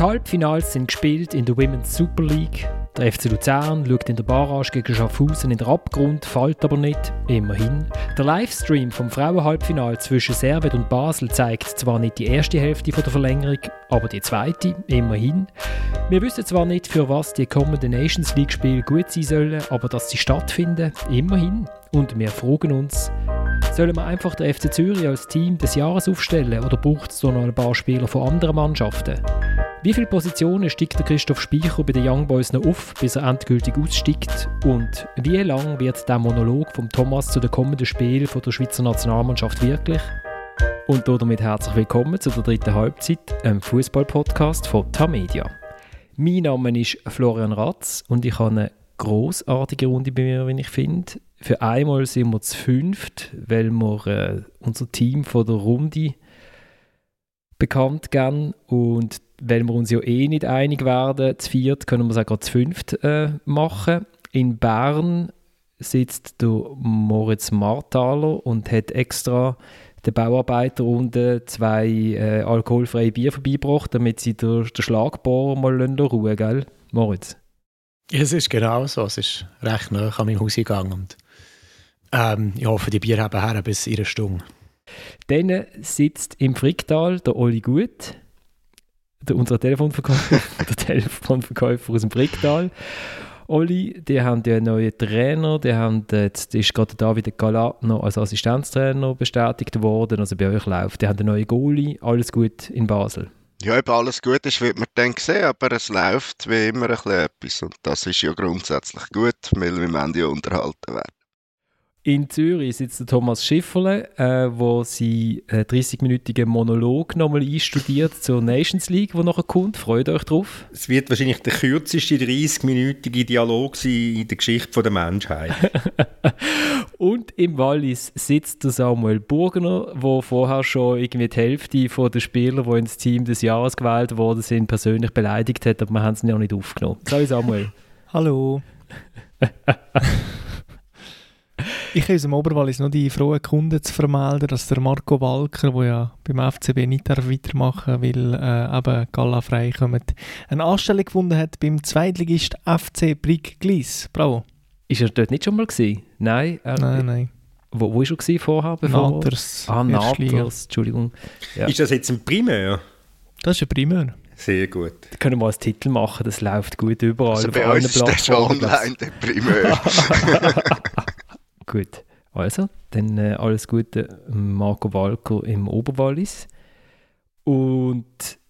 Die Halbfinals sind gespielt in der Women's Super League. Der FC Luzern schaut in der Barrage gegen Schaffhausen in den Abgrund, fällt aber nicht, immerhin. Der Livestream vom Frauenhalbfinal zwischen Servet und Basel zeigt zwar nicht die erste Hälfte der Verlängerung, aber die zweite, immerhin. Wir wissen zwar nicht, für was die kommenden Nations League-Spiele gut sein sollen, aber dass sie stattfinden, immerhin. Und wir fragen uns, Sollen wir einfach den FC Zürich als Team des Jahres aufstellen oder braucht es noch ein paar Spieler von anderen Mannschaften? Wie viele Positionen steigt der Christoph Speicher bei den Young Boys noch auf, bis er endgültig aussteigt? Und wie lang wird der Monolog von Thomas zu den kommenden Spielen der Schweizer Nationalmannschaft wirklich? Und damit herzlich willkommen zu der dritten Halbzeit, einem Fußball-Podcast von Tamedia. Mein Name ist Florian Ratz und ich habe eine großartige Runde bei mir, wie ich finde. Für einmal sind wir zu fünft, weil wir äh, unser Team von der Runde bekannt geben und weil wir uns ja eh nicht einig werden, zu viert können wir es auch gerade zu fünft äh, machen. In Bern sitzt der Moritz Marthaler und hat extra der Bauarbeiterrunde zwei äh, alkoholfreie Bier vorbeigebracht, damit sie den, den Schlagbohrer mal ruhen gell, Moritz? Es ist genau so. Es ist recht nah an meinem Haus gegangen. Und, ähm, ich hoffe, die Bier haben her bis einer Stunde. Dann sitzt im Fricktal der Oli Gut, der, unser Telefonverkäufer, der Telefonverkäufer aus dem Fricktal. Oli, die haben ja einen neuen Trainer, die haben jetzt ist gerade David Galatner als Assistenztrainer bestätigt worden, also bei euch läuft. Die haben einen neuen Goalie, alles gut in Basel. Ja, ob alles gut ist, wird man dann sehen, aber es läuft wie immer ein bisschen etwas und das ist ja grundsätzlich gut, weil wir wollen ja unterhalten werden. In Zürich sitzt der Thomas Schifferle, äh, wo sie einen 30-minütigen Monolog nochmal einstudiert zur Nations League, wo nachher kommt. Freut euch drauf? Es wird wahrscheinlich der kürzeste 30-minütige Dialog sein in der Geschichte der Menschheit. Und im Wallis sitzt der Samuel Burgner, wo vorher schon irgendwie die Hälfte der Spieler, die ins Team des Jahres gewählt worden sind, persönlich beleidigt hat, aber wir haben es ja nicht aufgenommen. Hallo Samuel. Hallo. Ich habe aus dem Oberwallis noch die frohen Kunden zu vermelden, dass der Marco Walker, der ja beim FCB nicht weitermachen weil äh, eben Gala frei kommt, eine Anstellung gefunden hat beim Zweitligist FC Brick Gleis. Bravo. Ist er dort nicht schon mal gewesen? Nein? Er, nein, nein. Wo, wo ist er gewesen vorher? Bevor? Naters. Ah, Naters, Entschuldigung. Ja. Ist das jetzt ein Primär? Das ist ein Primär. Sehr gut. Da können wir als Titel machen, das läuft gut überall. Also bei uns ist das schon online, der Primär. Gut, also, dann äh, alles Gute Marco Walker im Oberwallis. Und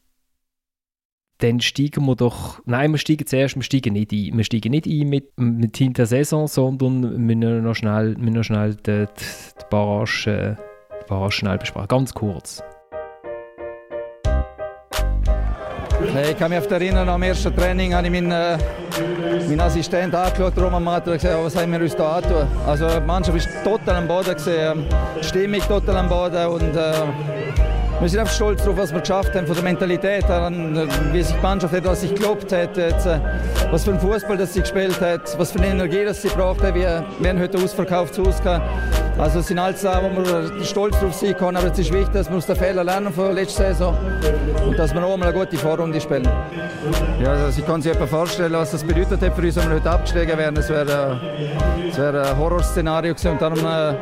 dann steigen wir doch, nein, wir steigen zuerst, wir steigen nicht ein. Wir steigen nicht ein mit, mit Team der Saison, sondern wir müssen noch schnell, müssen noch schnell die, Barrage, äh, die schnell besprechen. Ganz kurz. Ich kann mich auf erinnern, am ersten Training habe ich meinen, äh, meinen Assistent angeschaut, Roman Matter, und gesagt, was haben wir uns da antun. Also die Mannschaft ist total am Boden, gewesen, die Stimmung total am Boden und äh, wir sind einfach stolz darauf, was wir geschafft haben, von der Mentalität an, wie sich die Mannschaft hat, was sich gelobt hat, jetzt, äh, was für ein Fußball das sie gespielt hat, was für eine Energie das sie braucht. Wir, wir haben heute ausverkauft zu Hause. Also es sind alles Sachen, wo wir stolz darauf sein können, aber es ist wichtig, dass wir aus den Fehlern lernen von der letzten Saison und dass wir noch einmal eine gute Vorrunde spielen. Ja, also ich kann sich vorstellen, was das bedeutet hat für uns, wenn wir heute abgestiegen wären. Es wäre, es wäre ein Horrorszenario gewesen und darum äh,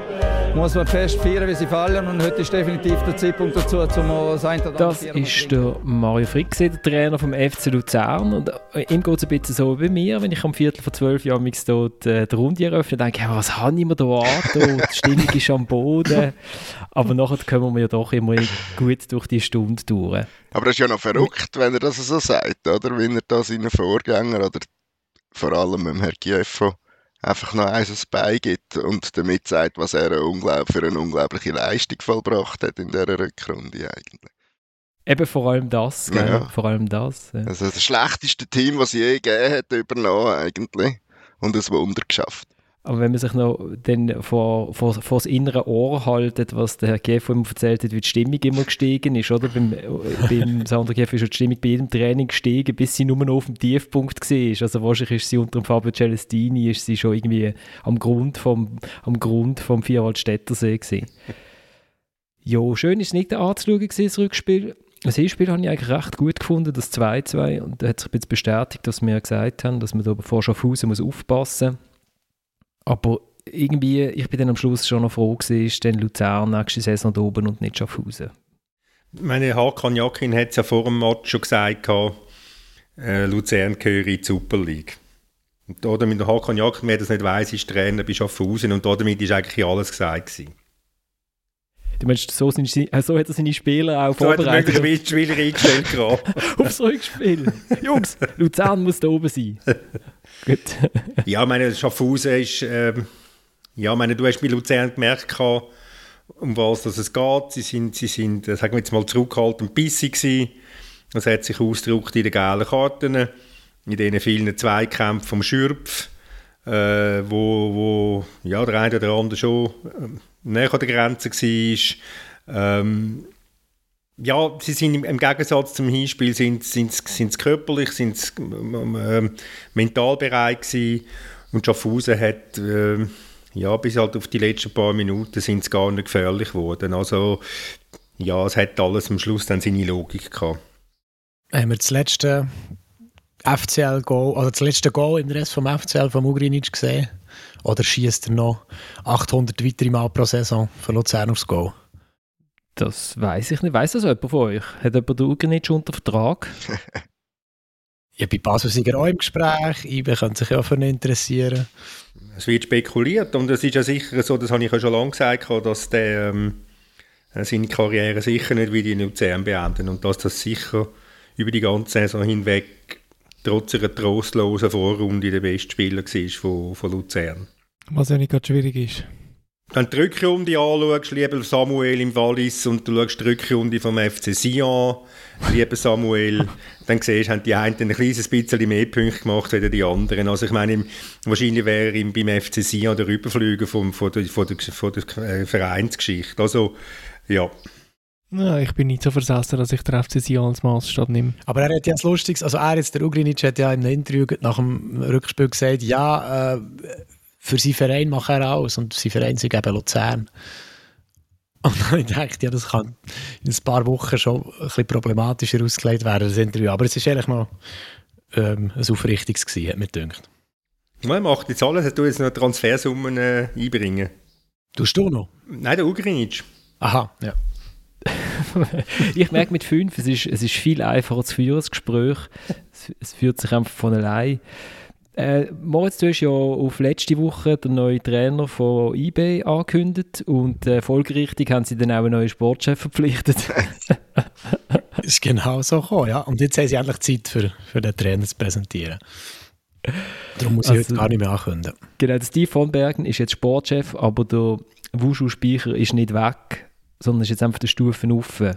muss man fest feiern, wie sie fallen. Und heute ist definitiv der Zeitpunkt dazu, Das ist der Mario Frick, der Trainer vom FC Luzern. Und äh, ihm geht es ein bisschen so wie mir, wenn ich am Viertel vor zwölf Jahren dort äh, die Runde eröffne, denke ich, was habe ich mir da an? Die Stimmung ist am Boden. Aber nachher kommen wir ja doch immer gut durch die Stunde durch. Aber das ist ja noch verrückt, wenn er das so sagt, oder? Wenn er da seinen Vorgänger oder vor allem dem Herrn Kieffo einfach noch eins beigibt und damit sagt, was er für eine unglaubliche Leistung vollbracht hat in dieser Rückrunde eigentlich. Eben vor allem das, gell? Ja. vor allem das. Ja. Also das schlechteste Team, was es je gegeben hat, übernommen eigentlich und ein Wunder geschafft. Aber wenn man sich noch dann vor, vor, vor das innere Ohr haltet, was der Herr Kiefer immer erzählt hat, wie die Stimmung immer gestiegen ist, oder? Beim, beim Sandra Kiefer ist die Stimmung bei jedem Training gestiegen, bis sie nur noch auf dem Tiefpunkt war. Also wahrscheinlich ist sie unter dem Fabio Celestini ist sie schon irgendwie am Grund vom, am Grund vom Vierwaldstättersee gewesen. Ja, schön ist es nicht anzuschauen, das Rückspiel. das Hinspiel habe ich eigentlich recht gut gefunden, das 2-2. Und da hat sich jetzt bestätigt, dass wir gesagt haben, dass man da vor Schaffhausen aufpassen muss. Aber irgendwie, ich bin dann am Schluss schon noch froh gewesen, ist dann Luzern nächste Saison da oben und nicht Schaffhausen. Meine Hakan Jakin hat es ja vor dem Match schon gesagt, äh, Luzern gehöre in die Super League. Und damit der Hakan Jakin, wer das nicht weiss, ist Trainer bei Schaffhausen und damit ist eigentlich alles gesagt gewesen. Du meinst, so, sind, äh, so hat er seine Spieler auch so vorbereitet? So hat er die Spieler eingestellt gerade. Aufs Rückspiel. Jungs, Luzern muss da oben sein. Gut. ja, meine Schaffhausen ist... Ähm, ja, meine, du hast bei Luzern gemerkt, um was es geht. Sie sind, sie sind äh, sagen wir jetzt mal, zurückhaltend bissig gewesen. Das hat sich ausgedrückt in den gelben Karten, in diesen vielen Zweikämpfen vom Schürpf, äh, wo, wo ja, der eine oder andere schon äh, näher an der Grenze war. Ähm, ja, sie sind im, Gegensatz zum Hinspiel sind, sind, körperlich, sind äh, mental bereit gewesen. und Schaffhausen hat äh, ja, bis halt auf die letzten paar Minuten sind es gar nicht gefährlich geworden. Also ja, es hat alles am Schluss dann seine Logik gehabt. Haben wir das letzte FCL-Goal, also das letzte Goal im Rest vom FCL vom Ugrinic gesehen? Oder schießt er noch 800 weitere Mal pro Saison für Luzern aufs Goal? Das weiß ich nicht. Weiß das jemand von euch? Hat jemand den Ugrinic unter Vertrag? ja, bei Basel sind auch im Gespräch. IBE könnte sich ja für ihn interessieren. Es wird spekuliert und es ist ja sicher so, das habe ich ja schon lange gesagt, dass der ähm, seine Karriere sicher nicht wie die Luzern beenden und dass das sicher über die ganze Saison hinweg trotz einer trostlosen Vorrunde der beste Spieler war von, von Luzern. Was ja nicht gerade schwierig ist. Wenn du die Rückrunde anschaust, lieber Samuel im Wallis, und du schaust die Rückrunde vom FC Sion, lieber Samuel, dann siehst du, haben die einen ein kleines bisschen mehr Punkte gemacht als die anderen. Also ich meine, wahrscheinlich wäre ihm beim FC Sion der Überflüger vom, von, der, von, der, von der äh, Vereinsgeschichte. Also, ja. Ja, ich bin nicht so versessen, dass ich den FC Sion als Maßstab nehme. Aber er hat ja das Lustiges, also er jetzt, der Ugrinic hat ja im Interview nach dem Rückspiel gesagt, ja, äh, für seinen Verein macht er alles und sein Verein ist eben Luzern. Und dann dachte ich, ja, das kann in ein paar Wochen schon ein bisschen problematischer ausgelegt werden, das Interview. Aber es war eigentlich noch ähm, ein aufrichtiges gewesen, hat mir gedacht. Man macht jetzt alles, du jetzt noch Transfersummen äh, einbringen. Tust du noch? Nein, der Ugrinic. Aha, ja. Ich merke mit fünf, es ist, es ist viel einfacher zu führen, das Gespräch. Es, es führt sich einfach von allein. Äh, Moritz, du hast ja auf letzte Woche den neuen Trainer von eBay angekündigt und äh, folgerichtig haben sie dann auch einen neuen Sportchef verpflichtet. das ist genau so gekommen, ja. Und jetzt haben sie endlich Zeit für, für den Trainer zu präsentieren. Darum muss ich also, heute gar nicht mehr ankündigen. Genau, Steve von Bergen ist jetzt Sportchef, aber der Wushu-Speicher ist nicht weg, sondern ist jetzt einfach die Stufen offen.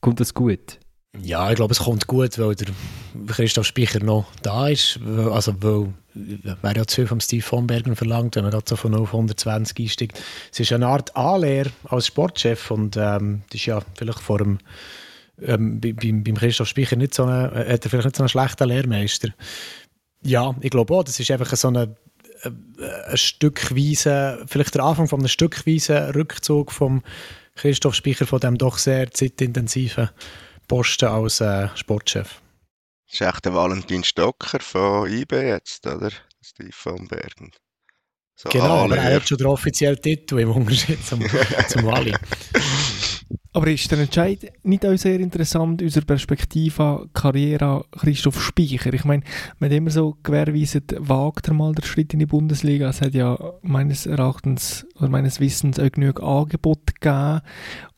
Kommt das gut? Ja, ich glaube, es kommt gut, weil der Christoph Speicher noch da ist. Also, weil, wäre ja zu viel vom Steve von Bergen verlangt, wenn man gerade so von 0 auf 120 einsteigt. Es ist eine Art Anlehr als Sportchef und ähm, das ist ja vielleicht vor dem ähm, beim, beim Christoph Speicher nicht so eine, hat er vielleicht nicht so einen schlechten Lehrmeister. Ja, ich glaube auch, das ist einfach so eine, ein Stückweise, vielleicht der Anfang von einem stückweisen Rückzug vom Christoph Speicher von dem doch sehr zeitintensiven Posten als äh, Sportchef. Das ist echt der Valentin Stocker von IB jetzt, oder? Steve von Bergen. So genau, aber er hat schon den offiziellen Titel im Unterschied zum, zum Wally. Aber ist der Entscheid nicht auch sehr interessant, unsere Perspektive, Karriere Christoph Speicher? Ich meine, man hat immer so gewährweisen, wagt er mal den Schritt in die Bundesliga. Es hat ja meines Erachtens oder meines Wissens auch genug Angebote gegeben.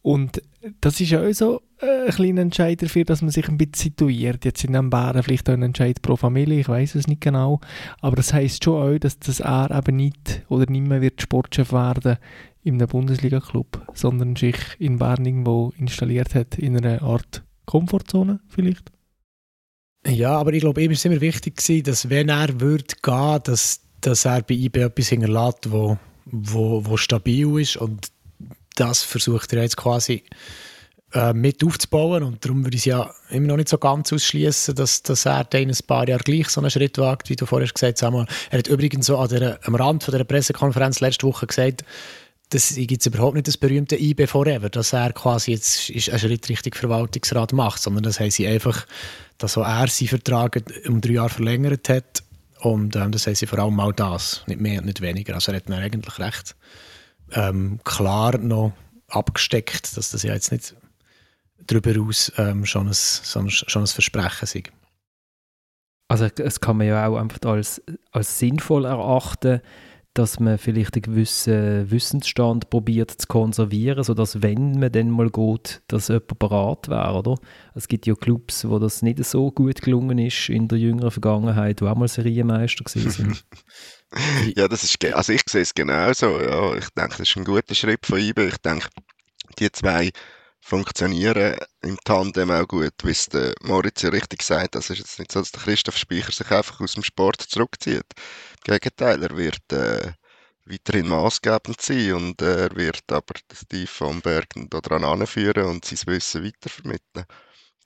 Und das ist ja auch so äh, ein kleiner Entscheid dafür, dass man sich ein bisschen situiert. Jetzt sind dann Bären vielleicht auch ein Entscheid pro Familie, ich weiß es nicht genau. Aber das heisst schon auch, dass das er eben nicht oder nicht mehr wird Sportchef werden in einem Bundesliga-Club, sondern sich in Bern irgendwo installiert hat, in einer Art Komfortzone vielleicht. Ja, aber ich glaube, ihm ist immer wichtig gewesen, dass wenn er würde gehen, dass, dass er bei IB etwas hinterlässt, wo, wo, wo stabil ist und das versucht er jetzt quasi äh, mit aufzubauen und darum würde ich es ja immer noch nicht so ganz ausschließen, dass, dass er dann in ein paar Jahre gleich so einen Schritt wagt, wie du vorher gesagt hast. Er hat übrigens so an der, am Rand von der Pressekonferenz letzte Woche gesagt, das gibt es überhaupt nicht das berühmte IB Forever, dass er quasi jetzt einen Schritt Richtung Verwaltungsrat macht, sondern das haben sie einfach, dass auch er seinen Vertrag um drei Jahre verlängert hat und ähm, das haben sie vor allem mal das, nicht mehr und nicht weniger. Also er hat dann eigentlich recht ähm, klar noch abgesteckt, dass das ja jetzt nicht darüber aus ähm, schon, ein, schon, ein Versprechen ist. Also es kann man ja auch einfach als, als sinnvoll erachten, dass man vielleicht einen gewissen Wissensstand probiert zu konservieren, sodass, wenn man dann mal geht, dass jemand parat wäre, oder? Es gibt ja Clubs, wo das nicht so gut gelungen ist in der jüngeren Vergangenheit, die auch mal Serienmeister sind. ja, das ist, also ich sehe es genauso, ja. Ich denke, das ist ein guter Schritt von IBE. Ich denke, die zwei funktionieren im Tandem auch gut, wie es der Moritz ja richtig sagt. Das ist jetzt nicht so, dass der Christoph Speicher sich einfach aus dem Sport zurückzieht. Gegenteil, er wird äh, weiterhin maßgebend sein und äh, er wird aber Steve von Bergen daran anführen und sein Wissen weitervermitteln,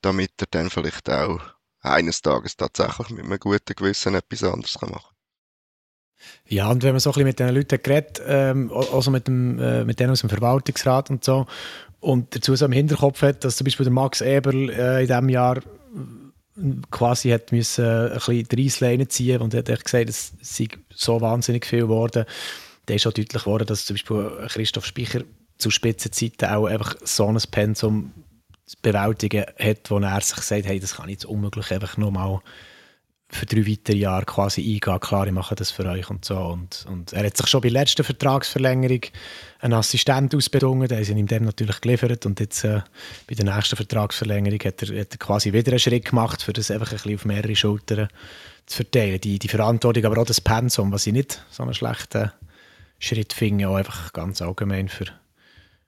damit er dann vielleicht auch eines Tages tatsächlich mit einem guten Gewissen etwas anderes machen kann. Ja, und wenn man so ein bisschen mit den Leuten geredet, ähm, also mit, dem, äh, mit denen aus dem Verwaltungsrat und so, und dazu so im Hinterkopf hat, dass zum Beispiel der Max Eberl äh, in diesem Jahr quasi hat müssen, ein bisschen die Reissleine ziehen und hat gesagt, es sei so wahnsinnig viel geworden. Da ist auch deutlich geworden, dass zum Beispiel Christoph Speicher zu Spitzenzeiten auch einfach so ein Pensum zu bewältigen hat, wo er sich sagt, hey, das kann ich jetzt unmöglich einfach nochmal für drei weitere Jahre quasi eingehen. Klar, ich mache das für euch und so. Und, und er hat sich schon bei der letzten Vertragsverlängerung einen Assistent ausbedungen, der ist ihm dem natürlich geliefert und jetzt äh, bei der nächsten Vertragsverlängerung hat er, hat er, quasi wieder einen Schritt gemacht, für das einfach ein bisschen auf mehrere Schultern zu verteilen. Die, die Verantwortung, aber auch das Pensum, was ich nicht so einen schlechten Schritt finde, auch einfach ganz allgemein für,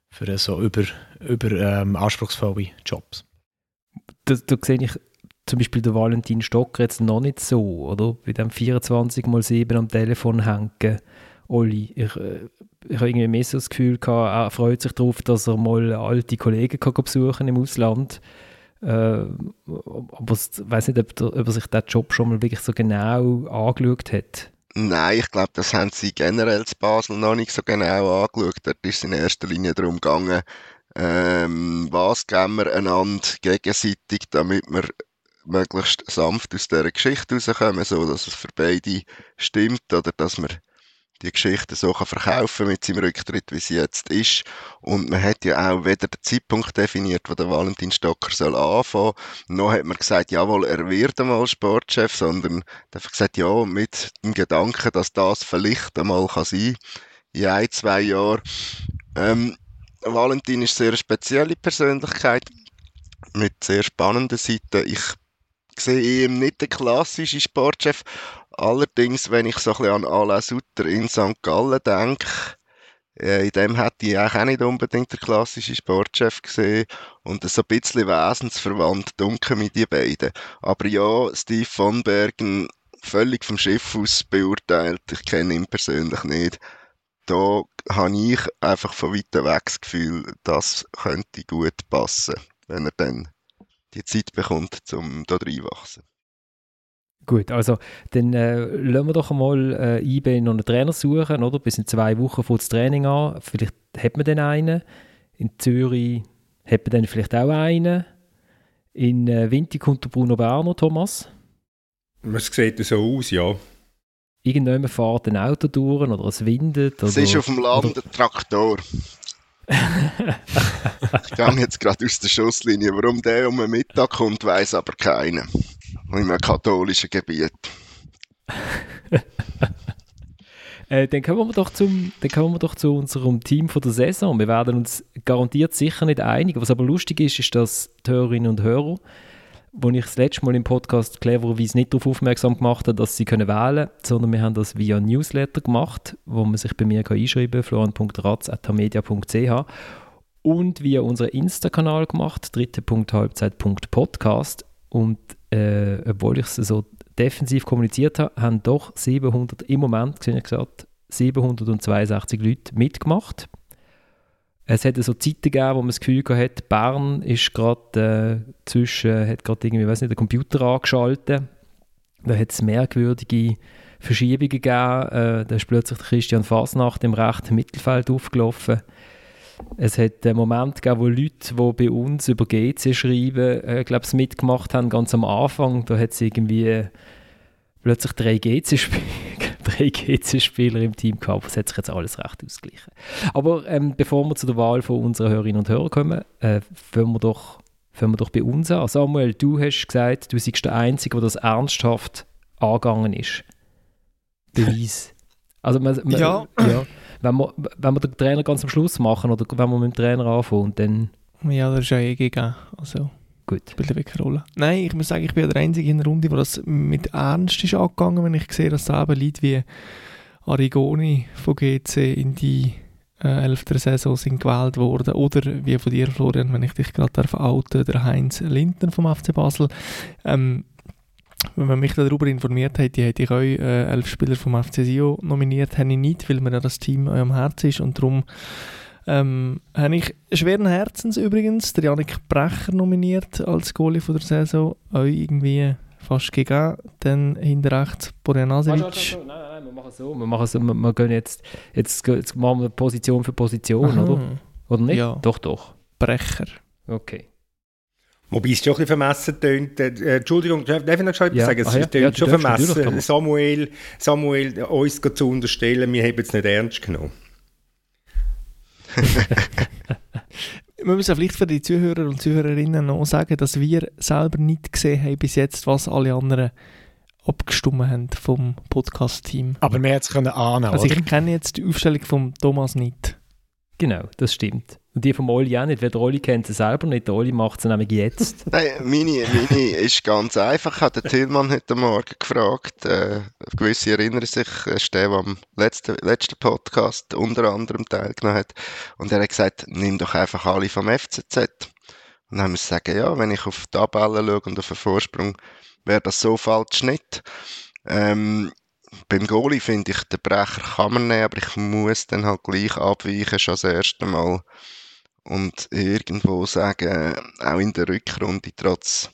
für so über, über ähm, anspruchsvolle Jobs. Das, da sehe zum Beispiel der Valentin Stocker jetzt noch nicht so, oder? Bei dem 24 mal 7 am Telefon hängen. Olli, ich, äh, ich habe irgendwie mehr so das Gefühl gehabt, er freut sich darauf, dass er mal alte Kollegen kann besuchen im Ausland. Äh, aber ich weiß nicht, ob, der, ob er sich diesen Job schon mal wirklich so genau angeschaut hat. Nein, ich glaube, das haben sie generell zu Basel noch nicht so genau angeschaut. Dort ist es in erster Linie darum gegangen, ähm, was geben wir einander gegenseitig, damit wir möglichst sanft aus dieser Geschichte rauskommen, so dass es für beide stimmt oder dass man die Geschichte so kann verkaufen mit seinem Rücktritt, wie sie jetzt ist. Und man hat ja auch weder den Zeitpunkt definiert, wo der Valentin Stocker soll anfangen. Noch hat man gesagt, jawohl, er wird einmal Sportchef, sondern einfach gesagt, ja, mit dem Gedanken, dass das vielleicht einmal kann sein in ein, zwei Jahren. Ähm, Valentin ist eine sehr spezielle Persönlichkeit mit sehr spannenden Seiten. Ich sehe ihm nicht den klassischen Sportchef. Allerdings, wenn ich so ein bisschen an Alain Sutter in St. Gallen denke, äh, in dem hätte ich auch nicht unbedingt den klassischen Sportchef gesehen und so ein bisschen wesensverwandt dunkel mit die beiden. Aber ja, Steve von Bergen völlig vom Schiff aus beurteilt. Ich kenne ihn persönlich nicht. Da habe ich einfach von weitem weg das Gefühl, das könnte gut passen, wenn er dann die Zeit bekommt, um da reinwachsen. Gut, also dann äh, lassen wir doch einmal äh, IB noch einen Trainer suchen, oder? Bis in zwei Wochen fängt das Training an. Vielleicht hat man dann einen. In Zürich hat man dann vielleicht auch einen. In äh, Winti kommt der Bruno Berner, Thomas. Es sieht so aus, ja. Irgendjemand fährt ein Auto durch oder es windet. Oder, es ist auf dem Land oder... ein Traktor ich gehe jetzt gerade aus der Schusslinie. Warum der um den Mittag kommt, weiß aber keiner. In einem katholischen Gebiet. äh, dann, kommen wir doch zum, dann kommen wir doch zu unserem Team von der Saison. Wir werden uns garantiert sicher nicht einig. Was aber lustig ist, ist, dass die Hörerinnen und Hörer wo ich das letzte Mal im Podcast clevererweise nicht darauf aufmerksam gemacht habe, dass sie wählen können, sondern wir haben das via Newsletter gemacht, wo man sich bei mir einschreiben kann, florian.ratz.media.ch und via unseren Insta-Kanal gemacht, dritte.halbzeit.podcast und äh, obwohl ich es so defensiv kommuniziert habe, haben doch 700, im Moment, ich gesagt, 762 Leute mitgemacht. Es hat so Zeiten gegeben, wo man das Gefühl hatte, Bern ist gerade äh, zwischen, hat gerade irgendwie, weiß nicht, den Computer angeschaltet. Da hat es merkwürdige Verschiebungen gegeben. Äh, da ist plötzlich Christian Fasnacht im rechten Mittelfeld aufgelaufen. Es hat einen Moment gegeben, wo Leute, die bei uns über GC schreiben, äh, glaube mitgemacht haben, ganz am Anfang. Da hat es irgendwie plötzlich drei GC-Spieler drei GC-Spieler im Team gehabt. Das hat sich jetzt alles recht ausgeglichen. Aber ähm, bevor wir zu der Wahl von unserer Hörerinnen und Hörer kommen, äh, fangen, wir doch, fangen wir doch bei uns an. Samuel, du hast gesagt, du seist der Einzige, der das ernsthaft angegangen ist. Beweis. Also man, man, Ja. ja. Wenn, wir, wenn wir den Trainer ganz am Schluss machen oder wenn wir mit dem Trainer anfangen, dann Ja, das ist ja eh gegeben. Also, gut. spielt wirklich. Nein, ich muss sagen, ich bin der Einzige in der Runde, der das mit Ernst ist angegangen, wenn ich sehe, dass da eben Leute wie Arigoni von GC in die äh, 11. Saison sind gewählt worden. Oder wie von dir, Florian, wenn ich dich gerade darf outen, der Heinz Lindner vom FC Basel. Ähm, wenn man mich darüber informiert hätte, hätte ich euch äh, elf Spieler vom FC Sio nominiert, habe ich nicht, weil mir das Team am Herzen ist und darum ähm, habe ich schweren Herzens übrigens der Janik Brecher nominiert als Goalie von der Saison. Euch irgendwie fast gegeben. Dann hinter rechts Borjanasevic. Nein, nein, nein, wir machen so. Wir, machen so, wir, wir gehen jetzt, jetzt, jetzt machen wir Position für Position, Aha. oder? Oder nicht? Ja. Doch, doch. Brecher. Okay. Wobei es schon ein bisschen vermessen tönt. Äh, Entschuldigung, darf ich noch etwas Ja, sagen? Es ah ja, tönt ja, schon vermessen. Samuel, Samuel uns zu unterstellen, wir haben es nicht ernst genommen. Wir müssen vielleicht für die Zuhörer und Zuhörerinnen noch sagen, dass wir selber nicht gesehen haben bis jetzt, was alle anderen abgestimmt haben vom Podcast-Team. Aber man hätte es können ahnen, Also oder? ich kenne jetzt die Aufstellung von Thomas nicht. Genau, das stimmt. Und die vom Oli auch nicht, weil der Oli kennt sie selber nicht. Der Oli macht sie nämlich jetzt. Nein, meine, meine ist ganz einfach. Ich habe den Tillmann heute Morgen gefragt. Äh, gewisse erinnern sich, er ist der, der am letzten, letzten Podcast unter anderem teilgenommen hat. Und er hat gesagt, nimm doch einfach alle vom FCZ. Und dann haben wir gesagt, ja, wenn ich auf die Tabelle schaue und auf den Vorsprung, wäre das so falsch nicht. Ähm, beim Goalie finde ich, den Brecher kann man nehmen, aber ich muss dann halt gleich abweichen, schon das erste Mal. Und irgendwo sagen, auch in der Rückrunde, trotz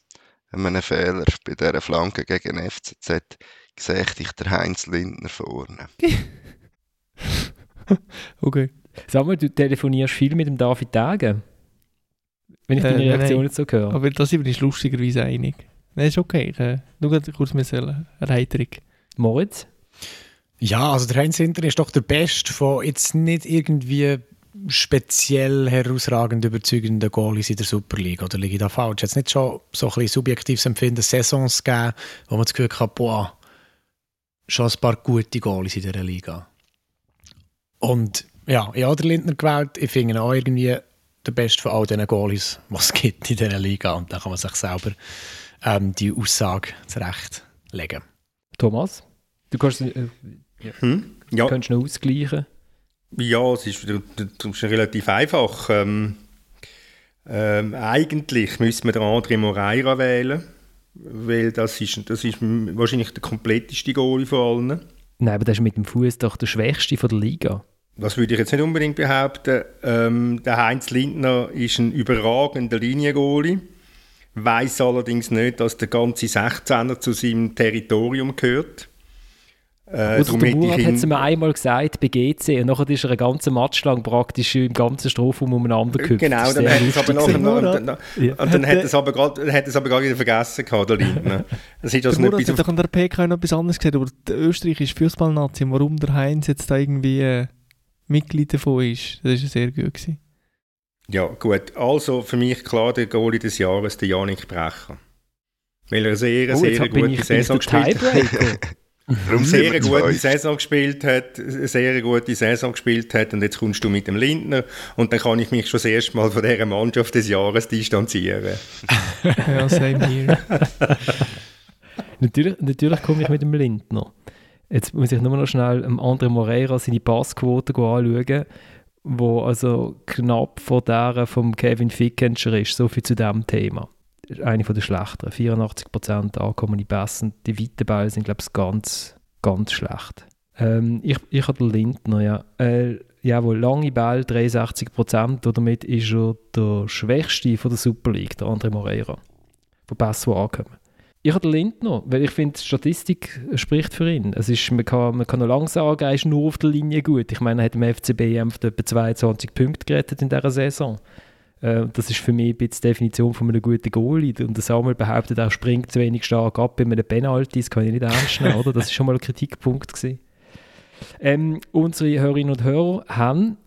einem Fehler bei dieser Flanke gegen FCZ, sehe ich der Heinz Lindner vorne. Okay. Sag mal, du telefonierst viel mit dem David Degen. Wenn ich Äh, deine Reaktion jetzt so höre. Aber da sind wir uns lustigerweise einig. Nein, ist okay. Ich, äh, nur gerade kurz eine Erheiterung. Moritz? Ja, also der Heinz Hinter ist doch der Beste von jetzt nicht irgendwie speziell herausragend überzeugenden Goalies in der Super League. Oder liege ich da falsch? Jetzt nicht schon so ein bisschen subjektives Empfinden, Saisons gegeben, wo man das Gefühl hat, boah, schon ein paar gute Goalies in dieser Liga. Und ja, ich habe den Lindner gewählt. Ich finde ihn auch irgendwie der Beste von all diesen Goalies, was es gibt in dieser Liga. Und da kann man sich selber ähm, die Aussage zurechtlegen. Thomas? Du kannst, äh, Hm? Ja, kannst noch ausgleichen. Ja, es ist, das ist relativ einfach. Ähm, ähm, eigentlich müsste man den André Moreira wählen, weil das ist, das ist wahrscheinlich der kompletteste Goalie von allen. Nein, aber das ist mit dem Fuß doch der schwächste von der Liga. Das würde ich jetzt nicht unbedingt behaupten. Ähm, der Heinz Lindner ist ein überragender Liniengoalie. Weiß allerdings nicht, dass der ganze 16er zu seinem Territorium gehört. Äh, Oder der Murat hat es mir einmal gesagt bei GC und nachher ist er einen ganzen Match lang praktisch im ganzen Strafraum umeinander gehüpft. Genau, Das dann hat es aber noch, und dann, Ja. und dann hat es aber gerade, wieder vergessen gehabt, der Lindner. Es ist Der also nicht Murat hat doch an der PK noch etwas anderes gesagt, aber der österreichische Fußballnazi, warum der Heinz jetzt da irgendwie äh, Mitglied davon ist, das ist sehr gut gewesen. Ja, gut. Also für mich klar der Goalie des Jahres, der Janik Brecher. Weil er sehr, Oh, jetzt sehr gute ich, Saison der gespielt hat. Tiebreaker. Darum Sehr wir gute. Saison gespielt hat, eine sehr gute Saison gespielt hat und jetzt kommst du mit dem Lindner und dann kann ich mich schon das erste Mal von dieser Mannschaft des Jahres distanzieren. ja, same here. natürlich, natürlich komme ich mit dem Lindner. Jetzt muss ich nur noch schnell André Moreira seine Passquote anschauen, wo also knapp vor der vom Kevin Fickenscher ist. So viel zu diesem Thema. Ist Eine der schlechteren. 84% ankommende Pässe. Die weiten Bälle sind, glaube ich, ganz, ganz schlecht. Ähm, ich, ich habe den Lindner, ja. Äh, jawohl, lange Bälle, 63%. Und damit ist er der schwächste von der Super League, der André Moreira. Von Pässen, die. Ich habe den Lindner, weil ich finde, die Statistik spricht für ihn. Es ist, man, kann, man kann noch lange sagen, er ist nur auf der Linie gut. Ich meine, er hat im FCB etwa 22 Punkte gerettet in dieser Saison. Äh, das ist für mich ein bisschen die Definition von einem guten Goalie. Und der Samuel behauptet, er springt zu wenig stark ab bei einem Penalty. Das kann ich nicht ernst nehmen, oder? Das war schon mal ein Kritikpunkt. Ähm, unsere Hörerinnen und Hörer haben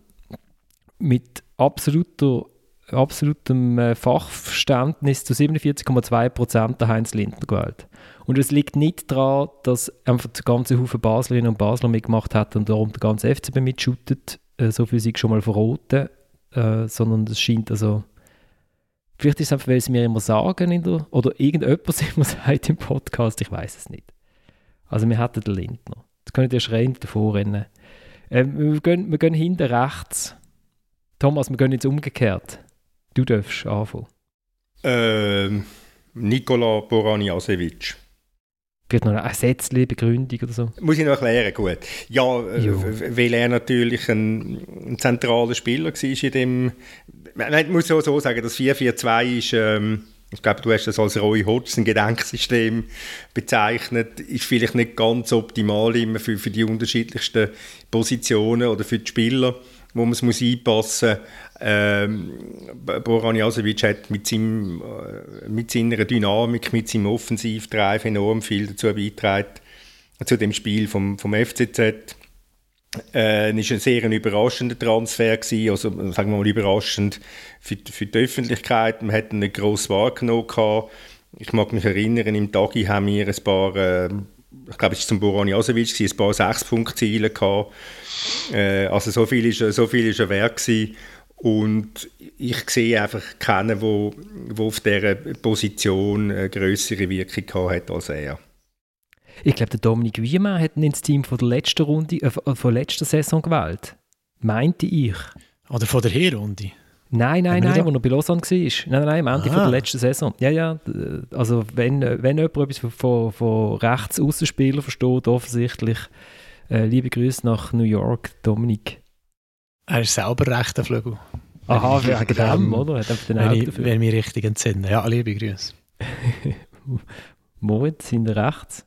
mit absoluter, absolutem äh, Fachverständnis zu 47,2% der Heinz Lindner gewählt. Und es liegt nicht daran, dass einfach der ganze Haufen Baslerinnen und Basler mitgemacht hat und darum der ganze FCB mitschuttet. Äh, so viel sind schon mal verroten. Äh, sondern es scheint also. Vielleicht ist es einfach, weil sie mir immer sagen in der, oder irgendjemand es immer sagt im Podcast, ich weiß es nicht. Also wir hatten den Lindner. Jetzt kann ich dir schreien davor rennen. Ähm, wir, gehen, wir gehen hinten rechts. Thomas, wir gehen jetzt umgekehrt. Du darfst anfangen. Ähm, Nikola Boraniasewitsch. Vielleicht noch eine Sätzchen, Begründung oder so. Muss ich noch erklären, gut. Ja, äh, Jo. weil er natürlich ein, ein zentraler Spieler war in dem... Man muss so, so sagen, das 4-4-2 ist... Ähm, ich glaube, du hast das als Roy Hodgson Gedenksystem bezeichnet. Ist vielleicht nicht ganz optimal immer für, für die unterschiedlichsten Positionen oder für die Spieler, wo man es muss einpassen muss. Ähm, Boran Jasovic hat mit, seinem, äh, mit seiner Dynamik, mit seinem Offensivdrive enorm viel dazu beigetragen, zu dem Spiel vom, vom FCZ. Äh, war ein sehr ein überraschender Transfer, gewesen, also sagen wir mal überraschend für, für die Öffentlichkeit. Man hat ihn nicht gross wahrgenommen. Ich mag mich erinnern, im Tagi haben wir ein paar, äh, ich glaube, es war zum Boran Jasovic, ein paar Sechs-Punkt-Ziele gehabt. Äh, also so viel ist, er- so viel ist er wert gewesen. Und ich sehe einfach keinen, wo, wo auf dieser Position eine größere Wirkung gehabt hat als er. Ich glaube, der Dominik Wiemann hat ihn ins Team von der letzten Runde, äh, von letzter Saison gewählt. Meinte ich. Oder von der Hinrunde. Nein, nein, wir nein, wo er bei Lausanne war. Nein, nein, nein, am Ende Ah. von der letzten Saison. Ja, ja, also wenn, wenn jemand etwas von, von, rechts Außenspieler versteht, offensichtlich, äh, liebe Grüße nach New York, Dominik. Er ist selber rechter Flügel. Aha, wegen dem, Ähm, oder? Hat den Wenn ich, dafür. wenn mich richtig entsinne. Ja, liebe Grüße. Moritz, sind wir rechts?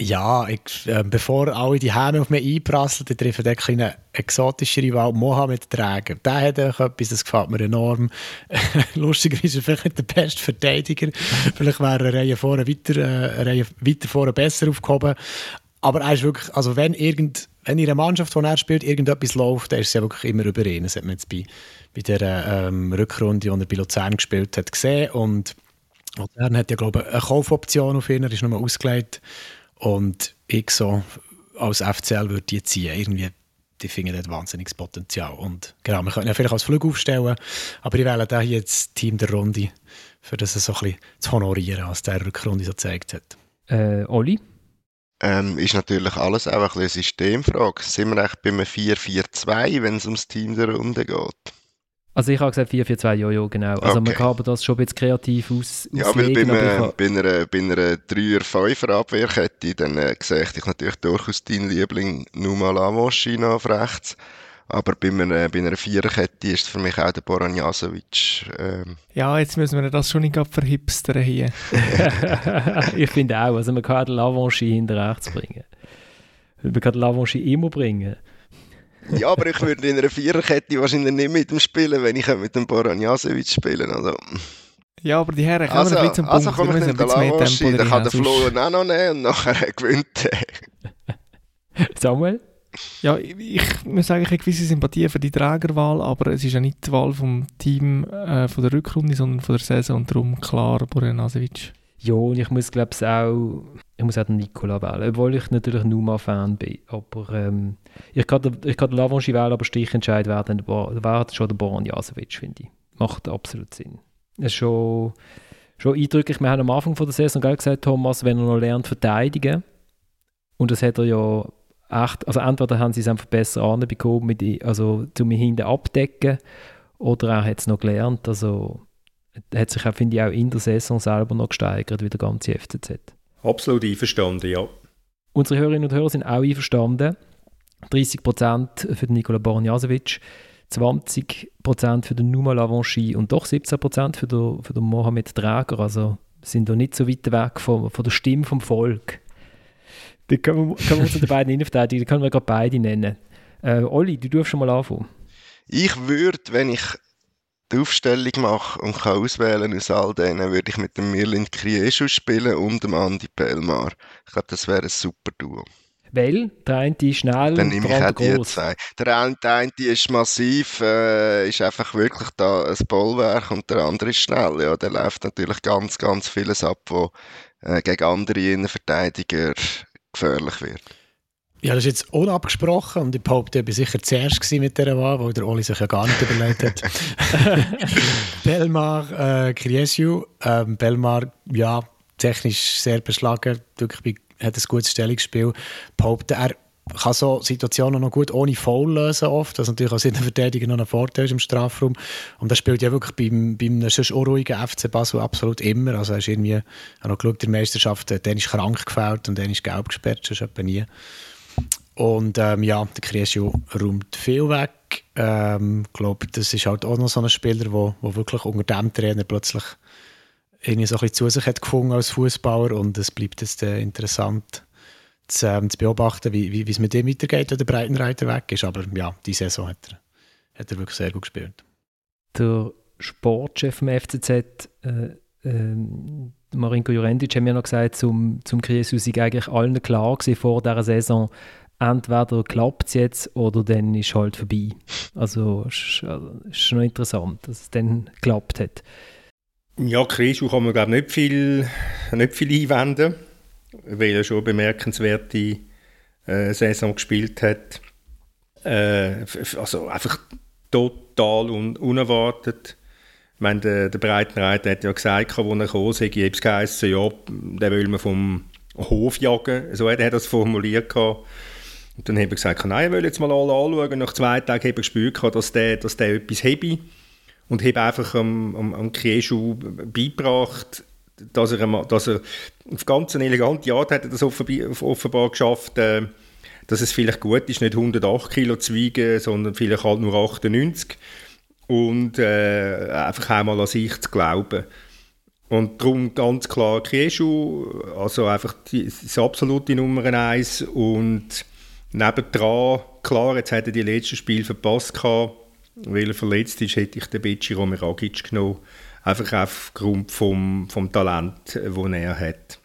Ja, ich, äh, bevor alle die Häme auf mich einprasseln, dann treffe ich einen kleinen exotischen Rival Mohamed Träger. Der hat auch etwas, das gefällt mir enorm. Lustigerweise ist er vielleicht nicht der beste Verteidiger. vielleicht wäre eine Reihe vorne weiter, äh, Reihe weiter vorne besser aufgehoben. Aber er ist wirklich, also wenn, irgend, wenn in einer Mannschaft, die er spielt, irgendetwas läuft, dann ist es ja wirklich immer über ihn. Das hat man jetzt bei, bei der ähm, Rückrunde, die er bei Luzern gespielt hat, gesehen. Und Luzern hat ja, glaube ich, eine Kaufoption auf ihn, er ist nochmal ausgelegt. Und ich so als FCL würde die ziehen. Irgendwie, die finden dort wahnsinniges Potenzial. Und genau, wir können ja vielleicht als Flug aufstellen, aber ich wähle da hier jetzt Team der Runde, für das es so ein bisschen zu honorieren, was der Rückrunde so gezeigt hat. Äh, Oli? Ähm, ist natürlich alles auch ein bisschen eine Systemfrage. Sind wir echt bei einem 4-4-2, wenn es ums Team der Runde geht? Also ich habe gesagt 4-4-2, ja, ja, genau. Also man Okay. kann aber das schon ein bisschen kreativ aus, Ja, weil bei, einem, bei einer, bei einer 3er-5er-Abwehrkette, dann äh, sehe ich natürlich durchaus deinen Liebling Numa Lavoschi noch auf rechts. Aber bei einer, bei einer Viererkette ist es für mich auch der Boran Jasovic. Ähm, Ja, jetzt müssen wir das schon nicht verhipstern hier. ich finde auch, also man kann den Lavanchi hinter rechts bringen. Man kann den Lavanchi immer bringen. Ja, aber ich würde in einer Viererkette wahrscheinlich nicht mit ihm spielen, wenn ich mit dem Boran Jasovic spielen Also, Ja, aber die Herren kommen also, ein bisschen zum also Punkt. komme Wir ich ein den Lavoschi, dann kann der Flo auch noch nehmen und nachher gewinnt er. Samuel? Ja, ich, ich muss sagen, ich habe gewisse Sympathie für die Trägerwahl, aber es ist ja nicht die Wahl vom Team äh, von der Rückrunde, sondern von der Saison und darum klar Borjanasevic. Ja, und ich muss glaube ich auch, ich muss auch den Nikola wählen, obwohl ich natürlich Numa-Fan bin. Aber ähm, ich kann den, ich kann den Lavanchi wählen, aber Stichentscheid wäre dann wäre schon der Boran Jasovic, finde ich. Macht absolut Sinn. Es ist schon, schon eindrücklich, wir haben am Anfang von der Saison gesagt, Thomas, wenn er noch lernt verteidigen, und das hat er ja echt, also entweder haben sie es einfach besser anbekommen, also zu mir hinten abdecken, oder er hat es noch gelernt, also hat sich auch, finde ich, auch in der Saison selber noch gesteigert, wie der ganze FCZ. Absolut einverstanden, ja. Unsere Hörerinnen und Hörer sind auch einverstanden. 30% für den Nikola Bornjasevic, 20% für den Numa Lavanchi und doch 17% für den, für den Mohamed Träger. Also sind doch nicht so weit weg von, von der Stimme vom Volk. Da können wir, können wir uns den beiden Innenverteidiger, die können wir gerade beide nennen. Äh, Olli, du darfst schon mal anfangen. Ich würde, wenn ich die Aufstellung mache und kann auswählen aus all denen, würde ich mit dem Mirlin Krieschu spielen und dem Andi Pelmar. Ich glaube, das wäre ein super Duo. Weil der eine ist schnell Dann nehme ich auch die groß. zwei. Der eine, der eine ist massiv, äh, ist einfach wirklich da ein Bollwerk und der andere ist schnell. Ja, der läuft natürlich ganz, ganz vieles ab, wo äh, gegen andere Innenverteidiger gefährlich wird. Ja, das ist jetzt unabgesprochen und ich behaupte, ich war sicher zuerst mit dieser Wahl, weil der Oli sich ja gar nicht überlegt hat. Belmar, äh, Kriesju. Ähm, Belmar, ja, technisch sehr beschlagen, wirklich hat ein gutes Stellungsspiel. Behaupte, er kann so Situationen noch gut ohne Foul lösen oft, was natürlich als Innenverteidiger noch ein Vorteil ist im Strafraum. Und das spielt ja wirklich beim, beim sonst unruhigen FC Basel absolut immer. Also er ist irgendwie, er hat noch geschaut, in der Meisterschaft, dann ist krank gefällt und dann ist gelb gesperrt, sonst etwa nie. Und ähm, ja, der Kriesio räumt viel weg. Ich ähm, glaube, das ist halt auch noch so ein Spieler, der wo, wo wirklich unter dem Trainer plötzlich irgendwie so ein bisschen zu sich hat gefunden als Fußballer und es bleibt jetzt äh, interessant zu, ähm, zu beobachten, wie, wie, es mit dem weitergeht, wenn der Breitenreiter weg ist. Aber ja, die Saison hat er, hat er wirklich sehr gut gespielt. Der Sportchef vom FCZ, äh, äh, Marinko Jurendic, hat mir noch gesagt, zum, zum Kriesio sei eigentlich allen klar vor dieser Saison, entweder klappt es jetzt oder dann ist es halt vorbei. Also es ist schon interessant, dass es dann geklappt hat. Ja, Krischu kann man glaube nicht viel, nicht viel einwenden, weil er schon eine bemerkenswerte äh, Saison gespielt hat. Äh, also einfach total un unerwartet. Ich meine, der, der Breitenreiter hat ja gesagt, als er kam, sei es geheißen, ja, den will man vom Hof jagen. So hat er das formuliert. Und dann habe ich gesagt, nein, ich will jetzt mal alle anschauen. Nach zwei Tagen habe ich gespürt, dass der, dass der etwas habe. Und habe einfach am, am, am Krieschu beigebracht, dass er, dass er auf ganz eine elegante Art hat er das offenbar geschafft, äh, dass es vielleicht gut ist, nicht 108 Kilo zu wiegen, sondern vielleicht halt nur 98. Und äh, einfach einmal an sich zu glauben. Und darum ganz klar Krieschu, also einfach die, das absolute Nummer eins und Nebendran, klar, jetzt hat er die letzten Spiele verpasst gehabt, weil er verletzt ist, hätte ich den Betschi Romeragic genommen. Einfach aufgrund vom, vom Talent, das er hat.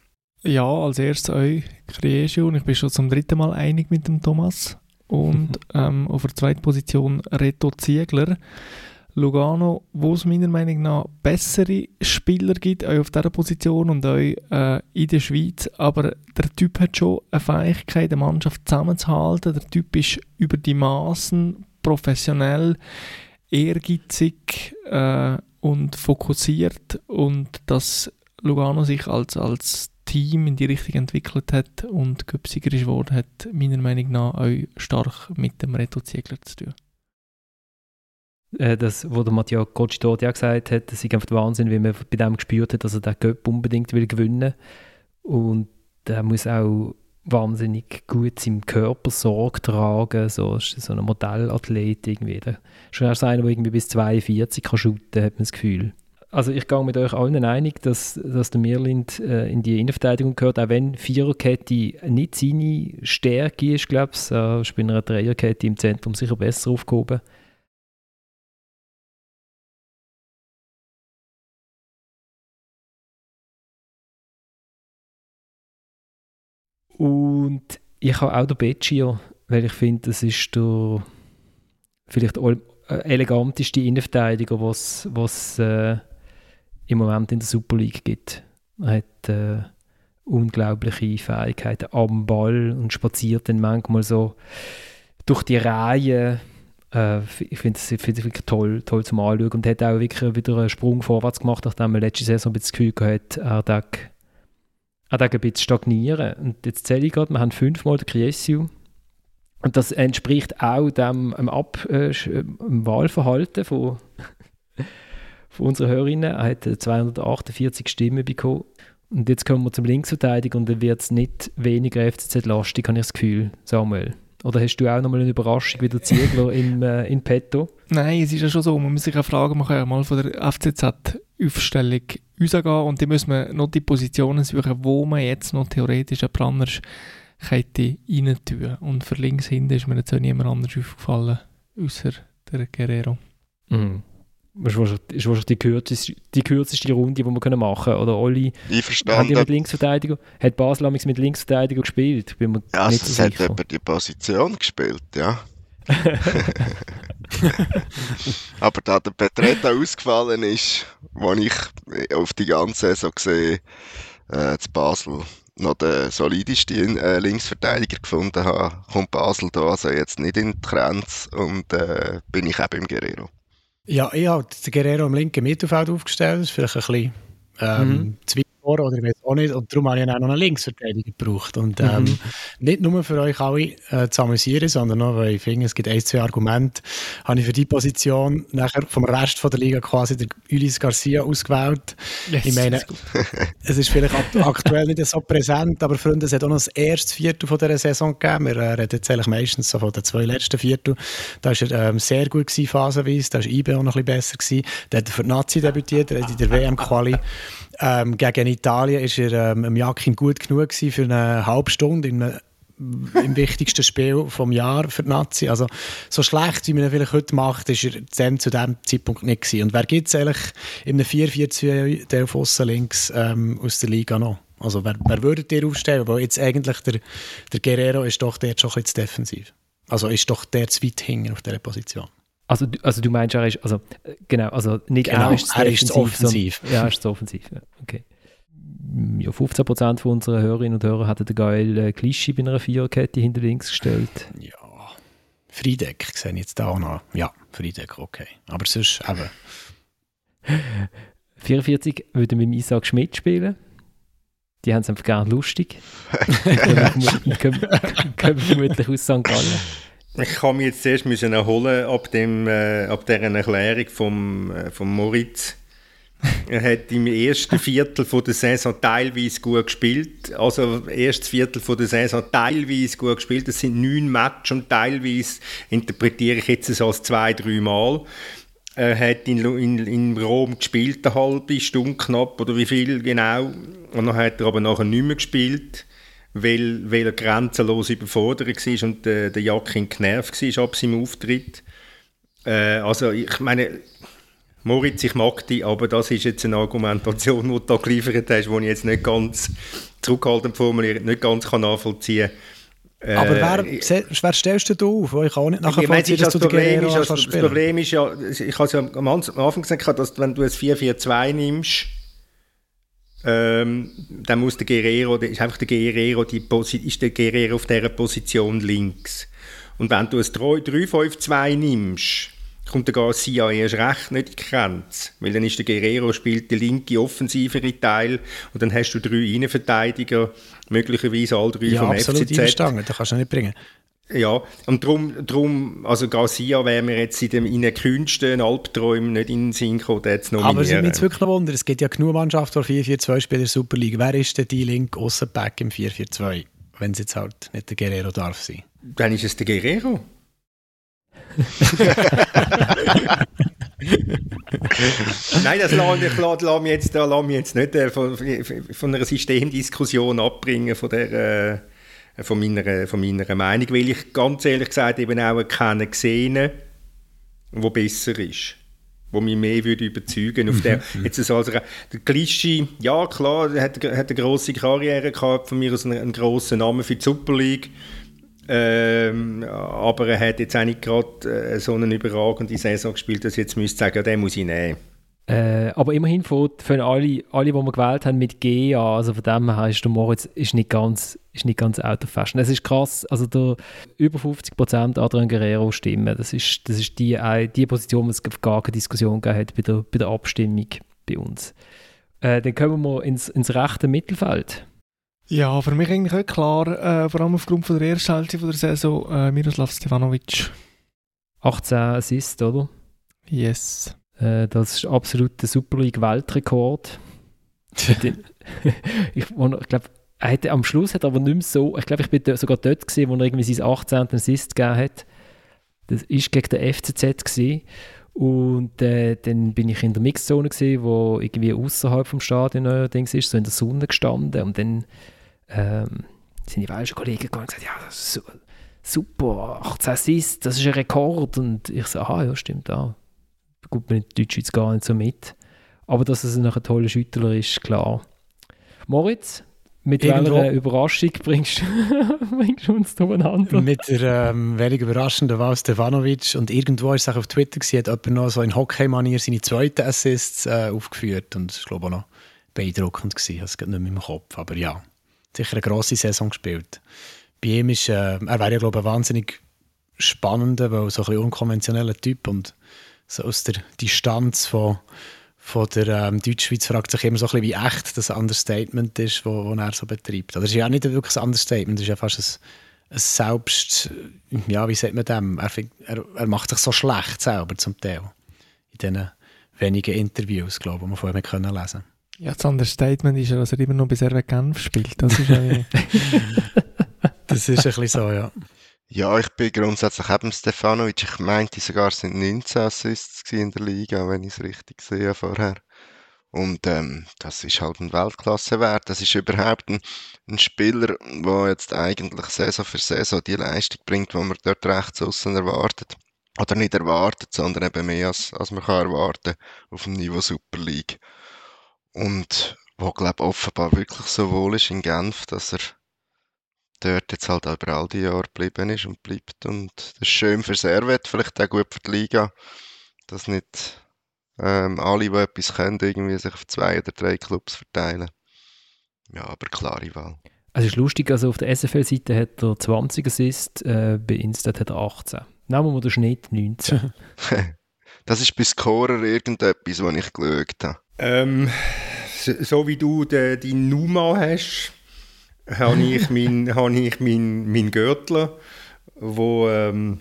Ja, als erstes euch, Creation. Ich bin schon zum dritten Mal einig mit dem Thomas. Und ähm, auf der zweiten Position Reto Ziegler. Lugano, wo es meiner Meinung nach bessere Spieler gibt, auch auf dieser Position und auch äh, in der Schweiz. Aber der Typ hat schon eine Fähigkeit, eine Mannschaft zusammenzuhalten. Der Typ ist über die Maßen professionell, ehrgeizig äh, und fokussiert. Und dass Lugano sich als, als Team in die Richtung entwickelt hat und Göpsiger ist geworden, hat meiner Meinung nach auch stark mit dem Reto Ziegler zu tun. Äh, das, wo der Gotsch dort ja gesagt hat, das ist einfach Wahnsinn, wie man bei dem gespürt hat, dass er den Göpp unbedingt will gewinnen und er muss auch wahnsinnig gut seinem Körper Sorge tragen, so so ein Modellathlet irgendwie. Der schon erst einer, der irgendwie bis 42 kann shooten, hat man das Gefühl. Also ich gehe mit euch allen einig, dass, dass der Mirlind äh, in die Innenverteidigung gehört, auch wenn Viererkette nicht seine Stärke ist, glaube ich, äh, ist bei einer Dreierkette im Zentrum sicher besser aufgehoben. Und ich habe auch den Beccio, weil ich finde, das ist der vielleicht äh, eleganteste Innenverteidiger, was es äh, im Moment in der Super League gibt. Er hat äh, unglaubliche Fähigkeiten am Ball und spaziert dann manchmal so durch die Reihe. Äh, ich finde es wirklich toll, toll zum Anschauen und hat auch wirklich wieder einen Sprung vorwärts gemacht, nachdem er letzte Saison ein bisschen das Gefühl hatte, er hat auch ein bisschen stagnieren. Und jetzt zähle ich gerade, wir haben fünfmal den Criesiu. Und das entspricht auch dem dem Ab, äh, dem Wahlverhalten von, von unseren Hörerinnen. Er hat 248 Stimmen bekommen. Und jetzt kommen wir zum Linksverteidiger und dann wird es nicht weniger FCZ-lastig, habe ich das Gefühl, Samuel. Oder hast du auch nochmal eine Überraschung wie der Ziegler in, äh, in petto? Nein, es ist ja schon so, man muss sich auch fragen, man kann ja mal von der FCZ Aufstellung rausgehen und dann müssen wir noch die Positionen suchen, wo man jetzt noch theoretisch eine Plannerskette rein tun. Und für links hinten ist mir jetzt auch niemand anders aufgefallen, außer der Guerrero. Mhm. Das ist wahrscheinlich die kürzeste, die kürzeste Runde, die wir machen können. Oder Olli hat mit Linksverteidigung, hat Basel mit Linksverteidigung gespielt? Bin mir ja, nicht so es hat eben die Position gespielt, ja. Aber da der Petretta ausgefallen ist, wo ich auf die ganze Saison gesehen äh, zu Basel noch den solidesten äh, Linksverteidiger gefunden habe, kommt Basel da also jetzt nicht in die Grenze und äh, bin ich eben im Guerrero. Ja, ich habe den Guerrero im linken Mittelfeld aufgestellt, das ist vielleicht ein bisschen ähm, mhm vor oder ich weiß auch nicht. Und darum habe ich auch noch einen Linksverteidiger gebraucht. Und ähm, mhm. nicht nur für euch alle äh, zu amüsieren, sondern auch, weil ich finde, es gibt ein, zwei Argumente, habe ich für die Position nachher vom Rest von der Liga quasi den Ulis Garcia ausgewählt. Yes, ich meine, es ist vielleicht aktuell nicht so präsent, aber Freunde, es hat auch noch das erste Viertel von dieser Saison gegeben. Wir äh, reden jetzt eigentlich meistens so von den zwei letzten Viertel. Da war er ähm, sehr gut gewesen, phasenweise. Da war IB auch noch ein bisschen besser gewesen. Da hat er für die Nazi debütiert, er hat in der WM-Quali ähm, gegen Italien war er ähm, Jakin gut genug für eine halbe Stunde in im wichtigsten Spiel vom Jahr für die Nazi. Also so schlecht, wie man ihn vielleicht heute macht, ist er dann zu diesem Zeitpunkt nicht gewesen. Und wer gibt es eigentlich in einem 4-4-2 der auf links ähm, aus der Liga noch? Also wer, wer würdet ihr aufstellen? Weil jetzt eigentlich der, der Guerrero ist doch der schon ein bisschen defensiv. Also ist doch der zu weit hinten auf dieser Position. Also, also du meinst, er ist, also, genau, also nicht genau, er ist, er ist offensiv. Sondern, ja, er ist offensiv, ja, okay. Ja, 15% von unseren Hörerinnen und Hörer hatten den geil äh, Klischee bei einer Viererkette hinter links gestellt. Ja, Friedeck sehe ich jetzt da auch noch. Ja, Friedeck, okay. Aber sonst eben. 44 würden wir mit Isaac Schmidt spielen. Die haben es einfach gerne lustig. können, können vermutlich aus St. Gallen. Ich kann mich jetzt zuerst müssen erholen ab, dem, äh, ab dieser Erklärung vom, äh, vom Moritz. er hat im ersten Viertel von der Saison teilweise gut gespielt. Also erstes Viertel von der Saison teilweise gut gespielt. Das sind neun Matches und teilweise interpretiere ich jetzt so als zwei, drei Mal. Er hat in, in, in Rom gespielt, eine halbe Stunde knapp, oder wie viel genau. Und dann hat er aber nachher nicht mehr gespielt weil, weil er grenzenlos überfordert war und äh, der Jakin genervt war ab seinem Auftritt. Äh, also ich meine, Moritz, ich mag dich, aber das ist jetzt eine Argumentation, die du da geliefert hast, die ich jetzt nicht ganz zurückhaltend formuliert, nicht ganz kann nachvollziehen kann. Aber wer, äh, wer stellst du auf? Ich kann auch nicht nachvollziehen, dass das du Problem ist, also, Das Problem ist ja, ich habe es ja am Anfang gesagt, dass wenn du ein 4-4-2 nimmst, ähm, dann muss der Guerrero, ist einfach der Guerrero, die ist der Guerrero auf dieser Position links. Und wenn du ein 3-5-2 nimmst, kommt der Garcia erst recht nicht in die Grenze. Weil dann ist der Guerrero spielt der linke offensivere Teil und dann hast du drei Innenverteidiger, möglicherweise alle drei ja, vom absolut FCZ. Ja, das kannst du nicht bringen. Ja, und darum, darum also Garcia wäre mir jetzt in, dem, in den kühnsten Albträumen nicht in den Sinn gekommen, den zu nominieren. Aber es ist mir jetzt wirklich noch Wunder, es gibt ja genug Mannschaften, die 4-4-2 spielen in der Super League. Wer ist denn die link Aussenback im 4-4-2, wenn es jetzt halt nicht der Guerrero darf sein? Dann ist es der Guerrero. Nein, das lasse ich, lasse mich jetzt, da lasse mich jetzt nicht äh, von, von einer Systemdiskussion abbringen, von der... Äh, von meiner, von meiner Meinung, weil ich ganz ehrlich gesagt eben auch keinen gesehen der besser ist wo mich mehr würde überzeugen auf der mhm. jetzt also der Klischee ja klar er hat, hat eine große Karriere gehabt von mir aus einen, einen großen Namen für die Super League ähm, aber er hat jetzt auch nicht gerade äh, so eine überragende Saison gespielt dass ich jetzt müsste sagen ja, den muss ich nehmen äh, aber immerhin von, von alle, alle, die wir gewählt haben, mit G an. Also von dem her ist der Moritz ist nicht ganz, ist nicht ganz out of fashion. Es ist krass, also der, über 50% Adrian Guerrero stimmen. Das ist, das ist die, die Position, wo es gar keine Diskussion gegeben hat bei der, bei der Abstimmung bei uns. Äh, dann kommen wir ins, ins rechte Mittelfeld. Ja, für mich eigentlich auch klar, äh, vor allem aufgrund von der ersten Hälfte der Saison, äh, Miroslav Stevanovic. 18 Assists, oder? Yes. Äh, das ist absolut der Super League-Weltrekord. ich, ich glaube, er hatte, am Schluss hat er aber nicht mehr so, ich glaube, ich bin sogar dort gesehen, wo er irgendwie sein 18. Assist gegeben hat. Das war gegen den FCZ gewesen. Und äh, dann bin ich in der Mixzone gesehen, wo irgendwie außerhalb vom Stadion neuerdings ist, so in der Sonne gestanden. Und dann ähm, sind die welschen Kollegen gegangen und gesagt, ja, das ist super, 18 Assists, das ist ein Rekord. Und ich so, ah ja, stimmt auch. Gut, in Deutschschweiz gar nicht so mit. Aber dass es ein toller Schüttler ist, klar. Moritz, mit Irgendwo. welcher Überraschung bringst, bringst du uns durcheinander? Mit der ähm, wenig überraschenden Wahl Stefanovic. Und irgendwo ist es auch auf Twitter gesehen, hat jemand noch so in Hockey-Manier seine zweiten Assists äh, aufgeführt. Und das war, glaube ich, auch noch beeindruckend. Gewesen. Ich habe es nicht mehr im Kopf. Aber ja, sicher eine grosse Saison gespielt. Bei ihm ist, äh, er wäre ja, glaube ich, ein wahnsinnig spannender, weil so ein bisschen unkonventioneller Typ und so aus der Distanz von von der ähm, Deutschschweiz fragt sich immer so ein bisschen, wie echt das Understatement ist, wo, wo er so betreibt. Das ist ja nicht wirklich ein Understatement, das ist ja fast ein, ein Selbst, ja, wie sagt man dem? Er, er, er, macht sich so schlecht selber zum Teil. In diesen wenigen Interviews, glaube ich, die man von ihm können lesen Ja, das Understatement ist ja, dass er immer noch bei Servet Genf spielt. Das ist, ja, das ist ein bisschen so, ja. Ja, ich bin grundsätzlich eben Stefanovic. Ich meinte sogar, es sind 19 Assists in der Liga, wenn ich es richtig sehe vorher. Und ähm, das ist halt ein Weltklasse-Wert. Das ist überhaupt ein, ein, Spieler, der jetzt eigentlich Saison für Saison die Leistung bringt, die man dort rechts außen erwartet. Oder nicht erwartet, sondern eben mehr als, als man kann erwarten auf dem Niveau Super League. Und wo, glaube offenbar wirklich so wohl ist in Genf, dass er dort jetzt halt über all die Jahre geblieben ist und bleibt. Und das ist schön für Servet, vielleicht auch gut für die Liga, dass nicht ähm, alle, die etwas können, irgendwie sich auf zwei oder drei Clubs verteilen. Ja, aber klare Wahl. Also es ist lustig, also auf der SFL-Seite hat er 20 Assists, äh, bei Instat hat er 18. Nehmen wir den Schnitt 19. das ist bei Scorer irgendetwas, was ich geschaut habe. Ähm, so wie du die Numa hast, habe ich meinen hab ich mein, mein Gürtel, wo, ähm,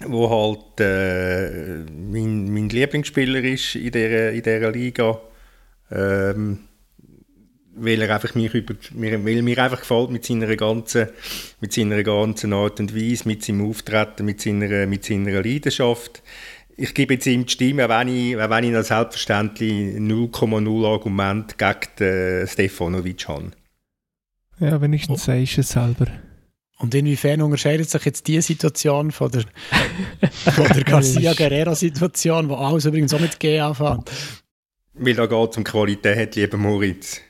wo halt äh, mein, mein Lieblingsspieler ist in dieser, in dieser Liga. Ähm, weil er einfach mich über, mir, weil mir einfach gefällt mit seiner ganzen, mit seiner ganzen Art und Weise, mit seinem Auftreten, mit seiner, mit seiner Leidenschaft. Ich gebe jetzt ihm die Stimme, wenn ich, wenn ich selbstverständlich 0,0 Argument gegen den Stefanovic habe. Ja, wenigstens oh. sagst du es selber. Und inwiefern unterscheidet sich jetzt die Situation von der, von der Garcia Guerrero-Situation, wo alles übrigens auch mit G anfängt? Weil da geht es um Qualität, lieber Moritz.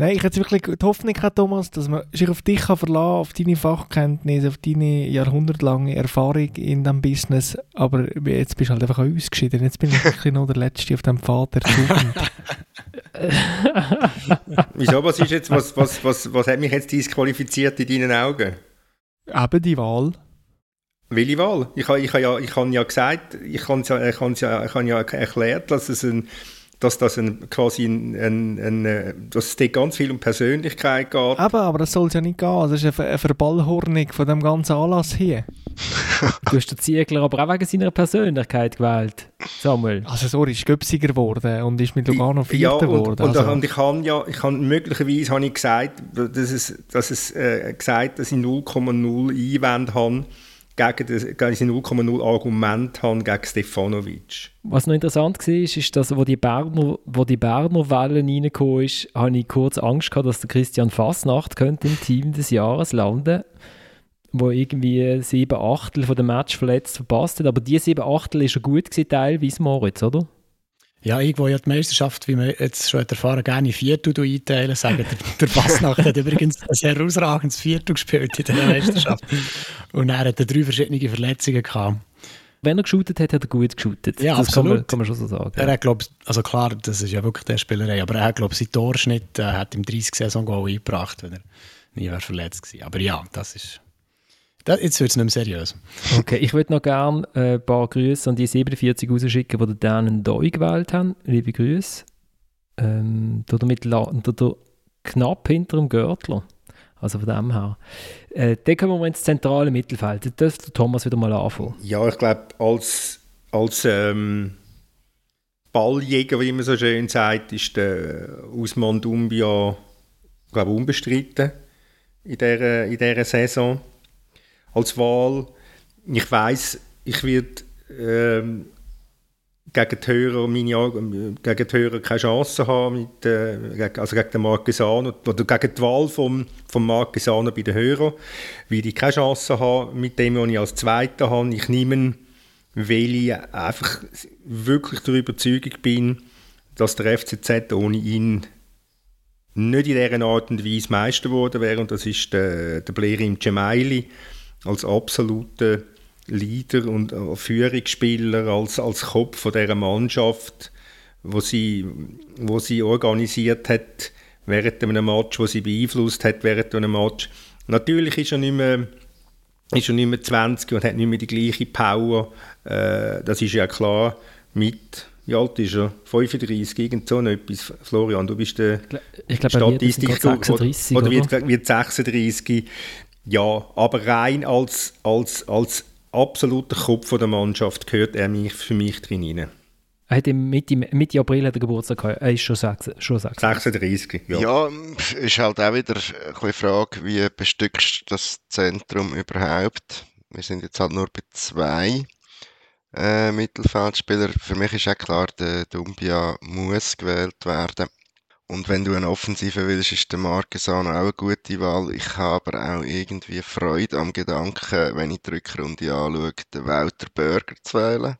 Nein, ich hätte wirklich die Hoffnung, Thomas, dass man sich auf dich kann verlassen auf deine Fachkenntnisse, auf deine jahrhundertlange Erfahrung in diesem Business. Aber jetzt bist du halt einfach ausgeschieden. Jetzt bin ich wirklich noch der Letzte auf dem Pfad der Jugend. Wieso? Was, ist jetzt, was, was, was, was hat mich jetzt disqualifiziert in deinen Augen? Eben die Wahl. Welche Wahl? Ich habe ich ha ja, ich ha ja gesagt, ich habe ja, ich ja, ich ja erklärt, dass es ein dass das ein, quasi ein, ein, ein, äh, dass es dort ganz viel um Persönlichkeit geht. Eben, aber das soll es ja nicht gehen. Das ist eine, eine Verballhornung von dem ganzen Anlass hier. du hast den Ziegler aber auch wegen seiner Persönlichkeit gewählt, Samuel. Also sorry, ist Göpsiger geworden und ist mit Lugano Vierter geworden. Ja, und, also. und ich habe ja, ich habe möglicherweise habe ich gesagt, dass es, dass es äh, gesagt, dass ich 0,0 Einwände habe gegen, das, gegen 0,0 Argument haben gegen Stefanovic. Was noch interessant war, ist, dass wo die Berner, wo die Berner Welle reingekommen ist, habe ich kurz Angst gehabt, dass der Christian Fassnacht könnte im Team des Jahres landen wo irgendwie sieben Achtel von dem Match verletzt verpasst hat. Aber die sieben Achtel ist er gut gewesen, teilweise Moritz, oder? Ja, irgendwo ja die Meisterschaft, wie wir jetzt schon erfahren, gerne Viertel einteilen. Sagen, der, der Fasnacht hat übrigens ein sehr herausragendes Viertel gespielt in der Meisterschaft. Und er hatte drei verschiedene Verletzungen gehabt. Wenn er geshootet hat, hat er gut geshootet. Ja, das absolut. Kann man, kann man schon so sagen. Er hat, glaub, also klar, das ist ja wirklich der Spielerei, aber er hat, glaube ich, sein Torschnitt äh, hat im 30 Saison eingebracht, wenn er nie wäre verletzt gewesen. Aber ja, das ist das, jetzt wird es nicht mehr seriös. Okay, ich würde noch gerne äh, ein paar Grüße an die 47 rausschicken, die Dan Doi gewählt haben. Liebe Grüße. Ähm, damit knapp hinter dem Gürtler. Also von dem her. Äh, dann kommen wir ins zentrale Mittelfeld. Da dürfte Thomas wieder mal anfangen. Ja, ich glaube, als, als ähm, Balljäger, wie man so schön sagt, ist der Usman Dumbia glaube unbestritten in dieser, in dieser Saison als Wahl. Ich weiß, ich werde ähm, gegen die Hörer, gegen die Hörer keine Chance haben, mit, äh, also gegen den Marquesano, oder gegen die Wahl vom, vom Marquesano bei den Hörern, weil ich keine Chance habe mit dem, was ich als Zweiter habe. Ich nehme weil ich einfach wirklich der Überzeugung bin, dass der FCZ ohne ihn nicht in dieser Art und Weise Meister geworden wäre. Und das ist der, der Blerim Cemaili als absoluter Leader und äh, Führungsspieler, als, als Kopf von dieser Mannschaft, wo sie, wo sie organisiert hat während einem Match, wo sie beeinflusst hat während einem Match. Natürlich ist er nicht mehr, ist er nicht mehr 20 und hat nicht mehr die gleiche Power. Äh, das ist ja klar mit wie alt ist er? 35, irgend so etwas. Florian, du bist der ich glaub, Statistik 36, oder, oder wird, wird 36. Ja, aber rein als, als, als absoluter Kopf der Mannschaft gehört er mich, für mich drin rein. Er hat im Mitte, Mitte April hat er Geburtstag gehabt. Er ist schon, 6, schon 36. Ja. ja, ist halt auch wieder eine Frage, wie bestückst du das Zentrum überhaupt? Wir sind jetzt halt nur bei zwei äh, Mittelfeldspielern. Für mich ist auch klar, der Dumbia muss gewählt werden. Und wenn du eine Offensive willst, ist der Marquesano auch eine gute Wahl. Ich habe aber auch irgendwie Freude am Gedanken, wenn ich die Rückrunde anschaue, den Walter Burger zu wählen.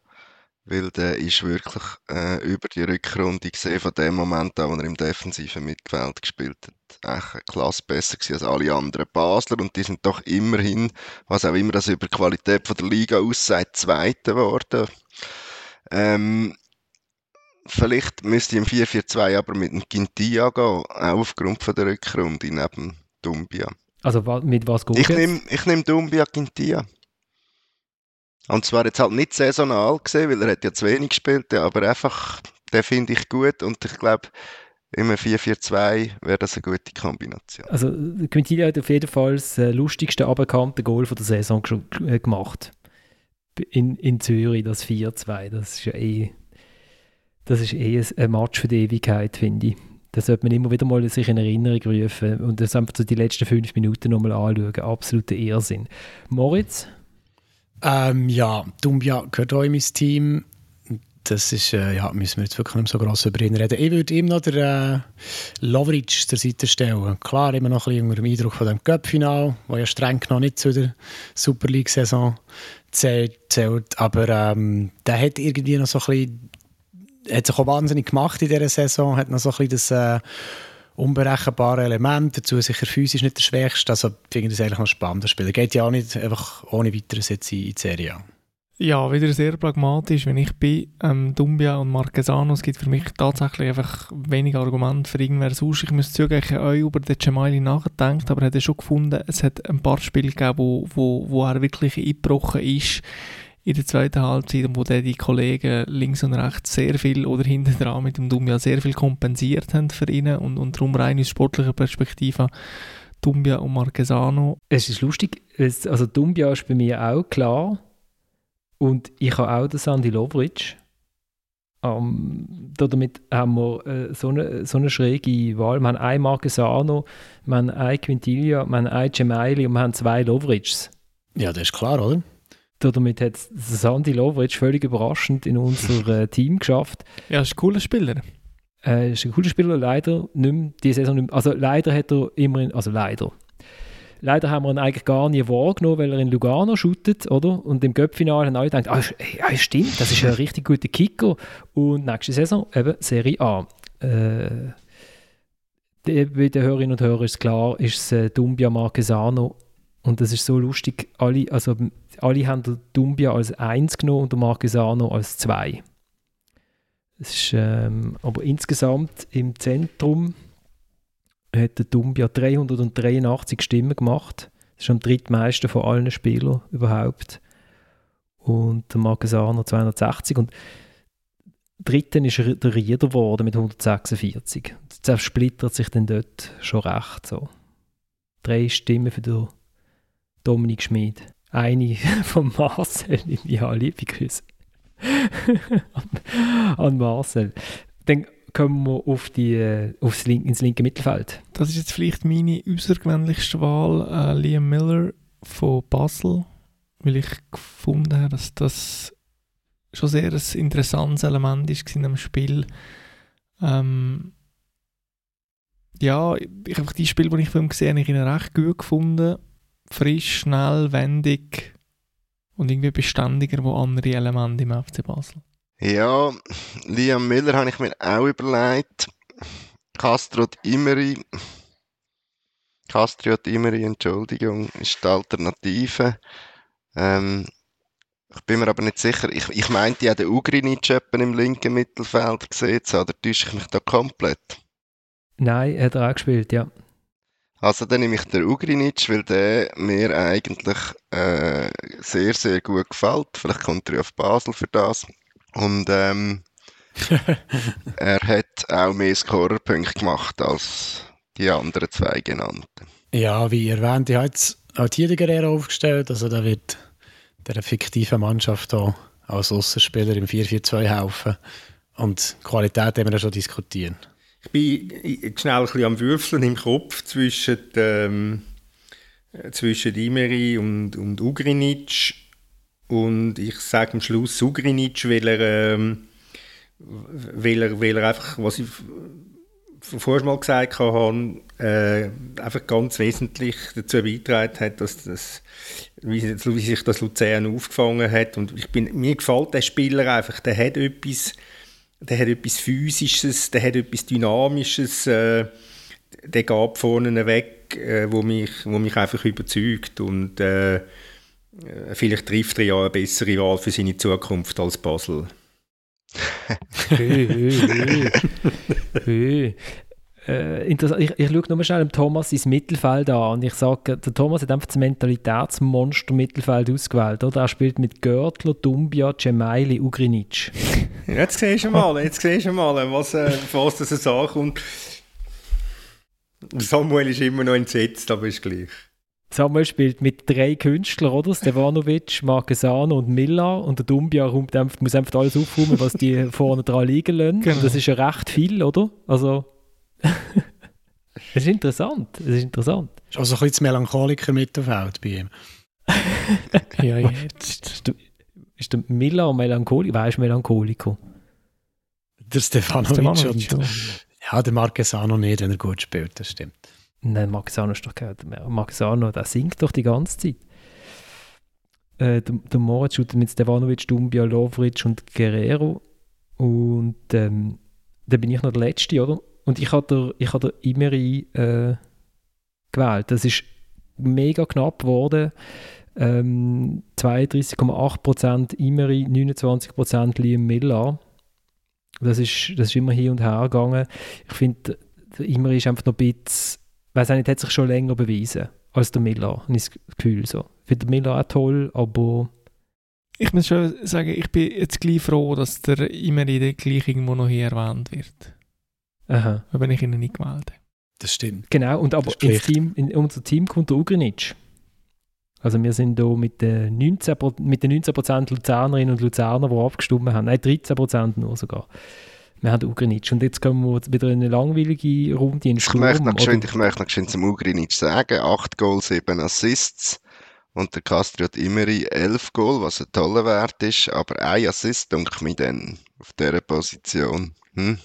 Weil der ist wirklich äh, über die Rückrunde gesehen, von dem Moment an, wo er im defensiven Mittelfeld gespielt hat, echt eine Klasse besser gewesen als alle anderen Basler. Und die sind doch immerhin, was auch immer das über die Qualität von der Liga aussagt, Zweite geworden. Ähm, Vielleicht müsste ich im 4-4-2 aber mit dem Quintia gehen, auch aufgrund von der Rückrunde neben Dumbia. Also mit was geht ich nehme Ich nehme Dumbia Quintia. Und zwar jetzt halt nicht saisonal gesehen, weil er hat ja zu wenig gespielt, aber einfach, den finde ich gut und ich glaube, im 4-4-2 wäre das eine gute Kombination. Also Quintilia hat auf jeden Fall das äh, lustigste aberkannte Goal von der Saison äh, gemacht. In, in Zürich, das 4-2, das ist ja eh das ist eh ein Match für die Ewigkeit, finde ich. Das sollte man immer wieder mal sich in Erinnerung rufen und das einfach so die letzten fünf Minuten nochmal anschauen. Absoluter Irrsinn. Moritz? Ähm, ja, Dumbia gehört auch in mein Team. Das ist, äh, ja, müssen wir jetzt wirklich nicht so gross über ihn reden. Ich würde ihm noch den äh, Lovric zur Seite stellen. Klar, immer noch ein bisschen unter dem Eindruck von dem Cup-Final, wo ja streng noch nicht zu der Super League-Saison zählt, zählt. Aber ähm, der hat irgendwie noch so ein bisschen hat sich auch wahnsinnig gemacht in dieser Saison, hat noch so ein bisschen das äh, unberechenbare Element, dazu sicher physisch nicht der Schwächste, also ich finde das eigentlich noch ein spannendes Spiel. Geht ja auch nicht einfach ohne weiteres jetzt in, die Serie Ja, wieder sehr pragmatisch. Wenn ich bin, ähm, Dumbia und Marquesano, es gibt für mich tatsächlich einfach wenig Argumente für irgendwer sonst. Ich muss zugeben, ich auch über den Cemaili nachgedacht, aber ich habe schon gefunden, es hat ein paar Spiele gegeben, wo, wo, wo er wirklich eingebrochen ist in der zweiten Halbzeit, wo dann die Kollegen links und rechts sehr viel oder hinten dran mit dem Dumbia sehr viel kompensiert haben für ihn und, und darum rein aus sportlicher Perspektive Dumbia und Marquesano. Es ist lustig, es, also Dumbia ist bei mir auch klar und ich habe auch den Sandy Lovric. Um, damit haben wir äh, so, eine, so eine schräge Wahl. Wir haben einen Marquesano, wir haben einen Quintilia, wir haben einen Gemelli und wir haben zwei Lovrics. Ja, das ist klar, oder? Damit hat Sandy Lovric völlig überraschend in unser äh, Team geschafft. Ja, ist ein cooler Spieler. Äh, ist ein cooler Spieler, leider nicht mehr, die Saison nicht mehr, also leider hat er immerhin, also leider, leider haben wir ihn eigentlich gar nie wahrgenommen, weil er in Lugano shootet, oder? Und im Göppfinale haben alle gedacht, ah, ja, stimmt, das ist ein richtig guter Kicker. Und nächste Saison eben Serie A. Äh, bei den Hörerinnen und Hörern ist klar, ist es äh, Dumbia Marquesano und das ist so lustig, alle, also alle haben den Dumbia als 1 genommen und den Marquesano als 2. Es ist, ähm, aber insgesamt im Zentrum hat der Dumbia 383 Stimmen gemacht. Das ist am drittmeisten von allen Spielern überhaupt. Und der Marquesano 260. Und dritten ist der Rieder geworden mit 146. Das zersplittert sich dann dort schon recht so. Drei Stimmen für den Dominik Schmid eine von Marcel Jahr. Liebe Grüße an, an Marcel. Dann kommen wir auf die, äh, aufs Link, ins linke Mittelfeld. Das ist jetzt vielleicht meine außergewöhnlichste Wahl, äh, Liam Miller von Basel, weil ich gefunden habe, dass das schon sehr ein interessantes Element ist in dem Spiel. Ähm, ja, ich einfach die Spiele, die ich von ihm gesehen habe, ich ihn recht gut gefunden. Frisch, schnell, wendig und irgendwie beständiger wo andere Elemente im FC Basel. Ja, Liam Miller habe ich mir auch überlegt. Castro Imeri. Castro Imeri, Entschuldigung, ist die Alternative. Ähm, ich bin mir aber nicht sicher. Ich, ich meinte ja den Ugrinic im linken Mittelfeld gesehen oder täusche ich mich da komplett? Nein, hat er auch gespielt, ja. Also dann nehme ich den Ugrinic, weil der mir eigentlich äh, sehr, sehr gut gefällt. Vielleicht kommt er auf Basel für das. Und ähm, er hat auch mehr Scorerpunkte gemacht als die anderen zwei genannten. Ja, wie erwähnt, ich habe jetzt auch die Guerrero aufgestellt. Also da wird der fiktiven Mannschaft hier als Außenspieler im 4-4-2 helfen. Und die Qualität haben wir ja schon diskutieren. Ich bin schnell ein bisschen am Würfeln im Kopf zwischen, ähm, zwischen Imeri und, und Ugrinic. Und ich sage am Schluss Ugrinic, weil er, ähm, weil er, weil er einfach, was ich vorher mal gesagt habe, äh, einfach ganz wesentlich dazu beigetragen hat, dass das, wie, wie, sich das Luzern aufgefangen hat. Und ich bin, mir gefällt der Spieler einfach, der hat etwas, der hat etwas Physisches, der hat etwas Dynamisches, äh, der geht vorne weg, äh, wo, mich, wo mich einfach überzeugt. Und äh, vielleicht trifft er ja eine bessere Wahl für seine Zukunft als Basel. Äh, ich, ich schaue nur schnell Thomas ins Mittelfeld an und ich sage, der Thomas hat einfach das Mentalitätsmonster Mittelfeld ausgewählt. Oder? Er spielt mit Görtler, Dumbia, Cemaili, Ugrinic. Jetzt siehst du mal, jetzt siehst du mal, was, äh, was das so ankommt. Samuel ist immer noch entsetzt, aber ist gleich. Samuel spielt mit drei Künstlern, oder? Stevanovic, Marquesano und Miller. Und der Dumbia einfach, muss einfach alles aufräumen, was die vorne dran liegen lassen. Genau. Das ist ja recht viel, oder? Also, es ist interessant. Es ist interessant. Ist also ein bisschen das Melancholiker Mittelfeld bei ihm. ja, jetzt. Ist der, ist der Miller Melancholiker? Wer ist Melancholiker? Der Stefanovic und, ja, der Marquesano nicht, wenn er gut spielt, das stimmt. Nein, Marquesano ist doch kein. Marquesano, der singt doch die ganze Zeit. Äh, der, der Moritz shootet mit Stefanovic, Dumbia, Lovric und Guerrero. Und ähm, dann bin ich noch der Letzte, oder? Und ich habe ich hab Imeri äh, gewählt. Das ist mega knapp geworden. Ähm, 32,8% Imeri, 29% Liam Miller. Das ist, das ist immer hin und her gegangen. Ich finde, Imeri ist einfach noch ein bisschen weiß nicht, hat sich schon länger bewiesen als der Miller, habe ich das Gefühl so. Ich finde den Miller auch toll, aber... Ich muss schon sagen, ich bin jetzt gleich froh, dass der immer in gleich irgendwo noch hier erwähnt wird. Aha. Wenn ich ihn nicht gemeldet Das stimmt. Genau, und aber ins Team, in unser Team kommt der Ugrinic. Also wir sind hier mit den 19%, mit den 19 Luzernerinnen und Luzerner, die abgestimmt haben. Nein, 13% nur sogar wir haben Ugrinic. Und jetzt kommen wir wieder in eine langweilige Runde in Sturm. Ich möchte noch schön, ich möchte noch zum Ugrinic sagen, 8 Goal, 7 Assists. Und der Castro hat immer 11 Goal, was ein toller Wert ist, aber ein Assist denke ich dann auf dieser Position. Hm?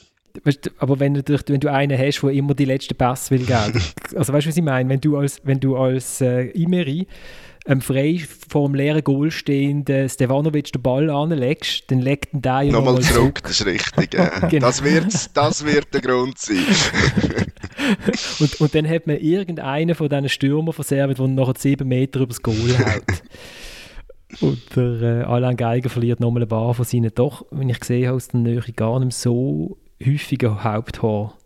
Weißt, aber wenn du, wenn du einen hast, der immer die letzten Pass will geben, also weißt du, was ich meine? Wenn du als, wenn du als äh, Imeri ähm, frei vor dem leeren Goal stehenden Stevanovic den Ball anlegst, dann legt ihn der ja nochmal zurück. Das ist richtig. Ja. genau. das, wird, das wird der Grund sein. und, und dann hat man irgendeinen von diesen Stürmern von Serbien, der nachher sieben Meter übers Goal haut. Und der äh, Alain Geiger verliert nochmal ein paar von seinen doch, wenn ich gesehen habe, aus der Nähe gar nicht so häufigen Haupthaar.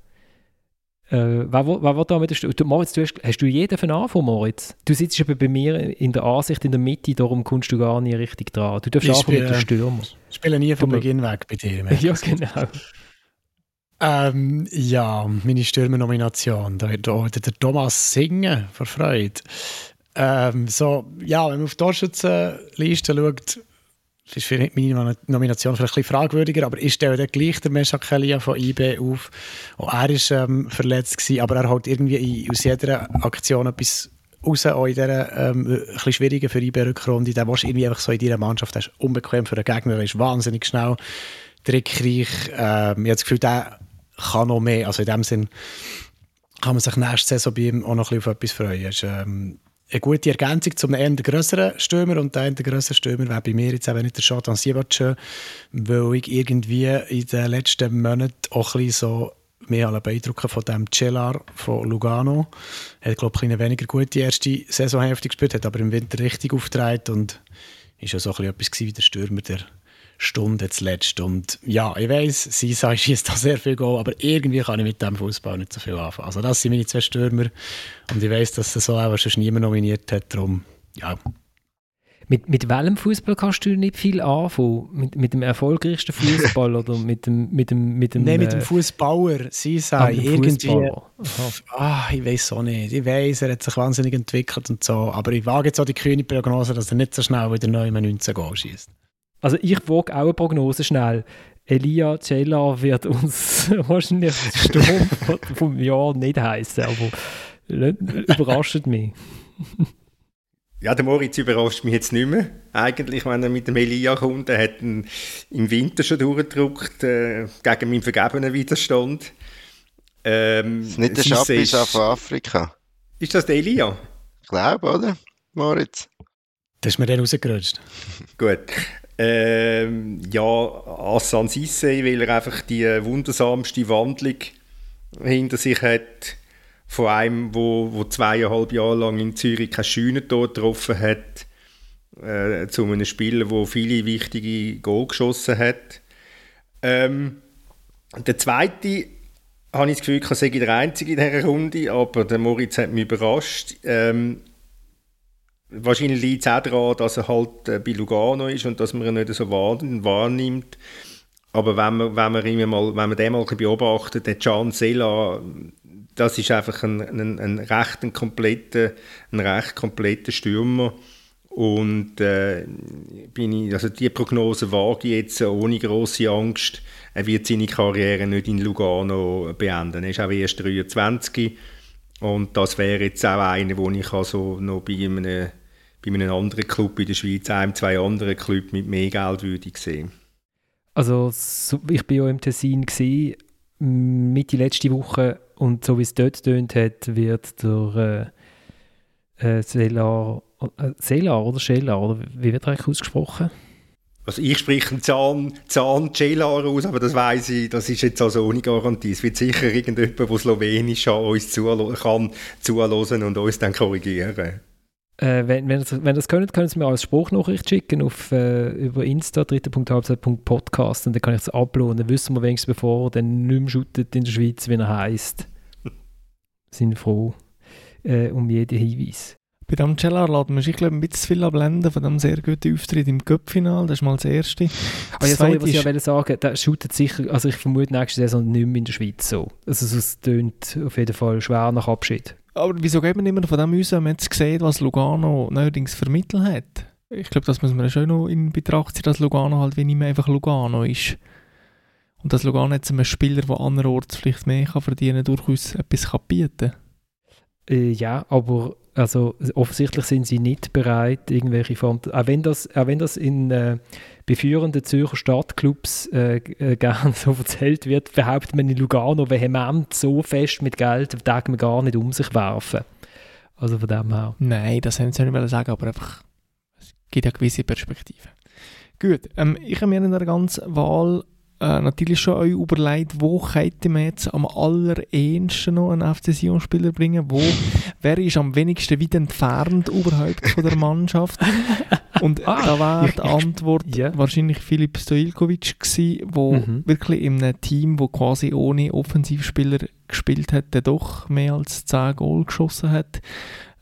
Äh, wer, wer, wer da mit der Moritz, du hast, hast du jeden von Anfang, Moritz? Du sitzt aber bei mir in der Ansicht in der Mitte, darum kommst du gar nicht richtig dran. Du darfst anfangen mit den Stürmer. Ich spiele nie von Beginn weg bei dir. Ja, genau. Ähm, ja, meine Stürmernomination. Da wird der Thomas singen vor Freude. Ähm, so, ja, wenn man auf die Torschützenliste schaut, das ist für meine Nomination vielleicht ein bisschen fragwürdiger, aber ich stelle dann gleich der Mesha Kelia von IB auf. Auch er war ähm, verletzt, gewesen, aber er hat irgendwie aus jeder Aktion etwas raus, auch in dieser ähm, ein bisschen schwierigen für IB-Rückrunde. Der warst irgendwie einfach so in deiner Mannschaft, der ist unbequem für den Gegner, der ist wahnsinnig schnell, trickreich. Ähm, ich habe das Gefühl, der kann noch mehr. Also in dem Sinn kann man sich nächste Saison bei ihm auch noch ein bisschen auf etwas freuen. Ist, ähm, eine gute Ergänzung zum eher größeren Stürmer und der größere Stürmer wäre bei mir jetzt eben nicht der Shatan Sibatschö, weil ich irgendwie in den letzten Monaten auch ein bisschen so mehr an beeindrucken von dem Cellar von Lugano. Er hat, glaube ich, eine weniger gute erste Saisonhälfte gespielt, hat aber im Winter richtig aufgetragen und ist ja so ein bisschen etwas wie der Stürmer der Stunde zuletzt. Und ja, ich weiss, Sisa schießt da sehr viel Goal, aber irgendwie kann ich mit dem Fußball nicht so viel anfangen. Also das sind meine zwei Stürmer und ich weiss, dass er so auch schon niemand nominiert hat, darum ja. Mit, mit welchem Fußball kannst du nicht viel anfangen? Mit, mit dem erfolgreichsten Fußball oder mit dem mit dem mit dem Nein, mit dem äh, Fußballer, Sisa ah, irgendwie. Ah, ich weiß auch nicht. Ich weiß, er hat sich wahnsinnig entwickelt und so, aber ich wage jetzt auch die kühne Prognose, dass er nicht so schnell wieder neu 19 Goal schießt. Also ich wage auch eine Prognose schnell. Elia Cella wird uns wahrscheinlich Sturm vom Jahr nicht heißen, aber überrascht mich. Ja, der Moritz überrascht mich jetzt nicht mehr. Eigentlich, wenn er mit dem Elia kommt, er hat ihn im Winter schon durchgedruckt äh, gegen meinen vergebenen Widerstand. Ähm, ist nicht der Schappis von Afrika? Ist das der Elia? Ich glaube, oder, Moritz? Das ist mir dann rausgerutscht. Gut. Ähm, ja, Assan Sisse, weil er einfach die wundersamste Wandlung hinter sich hat, von einem, wo, wo zweieinhalb Jahre lang in Zürich kein Scheunentor getroffen hat, äh, zu einem Spieler, wo viele wichtige Goal geschossen hat. Ähm, der zweite habe ich das Gefühl, ich sei der Einzige in dieser Runde, aber der Moritz hat mich überrascht. Ähm, Wahrscheinlich liegt es auch daran, dass er halt äh, bei Lugano ist und dass man ihn nicht so wahrnimmt. Aber wenn man, wenn man, mal, wenn man den mal beobachtet, der Can Sela, das ist einfach ein, ein, ein, recht, ein, kompletter, ein recht kompletter Stürmer. Und äh, bin ich, also die Prognose wage ich jetzt ohne große Angst. Er wird seine Karriere nicht in Lugano beenden. Er ist auch erst 23 und das wäre jetzt auch einer, wo ich also noch bei einem bei einem anderen Club in der Schweiz, einem, zwei anderen Clubs mit mehr Geld würde ich sehen. Also ich war ja im Tessin gewesen, Mitte letzte Woche und so wie es dort tönt hat, wird der äh, äh, Selar, äh, Selar oder Schelar, oder wie wird er eigentlich ausgesprochen? Also ich spreche einen Zahn, Zahn Celar aus, aber das weiß ich, das ist jetzt also ohne Garantie. Es wird sicher irgendjemand, der Slowenisch an uns zuhören kann, zuhören und uns dann korrigieren. Äh, wenn, wenn, das, wenn das könnt, können Sie mir als Spruchnachricht schicken auf, äh, über Insta, dritte.halbzeit.podcast und dann kann ich es uploaden. Dann wissen wir wenigstens, bevor er dann nicht mehr shootet in der Schweiz, wie er heisst. Sind froh äh, um jeden Hinweis. Bei dem Cellar laden wir sich, glaube ein bisschen viel abblenden von dem sehr guten Auftritt im Cup-Final. Das ist mal das Erste. Das ah ja, sorry, was ich ja sagen der shootet sicher, also ich vermute nächste Saison nicht mehr in der Schweiz so. Also es tönt auf jeden Fall schwer nach Abschied. Aber wieso geht man immer von dem aus, wenn man jetzt sieht, was Lugano neuerdings vermittelt hat? Ich glaube, das muss man schon noch in Betracht ziehen, dass Lugano halt wie nicht mehr einfach Lugano ist. Und dass Lugano jetzt einem Spieler, der anderorts vielleicht mehr kann verdienen kann, durchaus etwas bieten kann. Äh, ja, aber also offensichtlich sind sie nicht bereit, irgendwelche Form, auch wenn das, auch wenn das in äh, beführenden Zürcher Stadtclubs äh, äh, gerne so erzählt wird, behauptet man in Lugano vehement so fest mit Geld, darf man gar nicht um sich werfen. Also von dem her. Nein, das haben sie nicht sagen, aber einfach, es gibt ja gewisse Perspektiven. Gut, ähm, ich habe mir in der ganzen Wahl äh, natürlich schon euch überlegt, wo könnte man jetzt am allerersten noch einen FC Sion-Spieler bringen? Wo, wer ist am wenigsten weit entfernt überhaupt von der Mannschaft? Und ah, da war die Antwort yeah. wahrscheinlich Filip Stojilkovic gewesen, wo mhm. wirklich in einem Team, wo quasi ohne Offensivspieler gespielt hat, der doch mehr als 10 Goal geschossen hat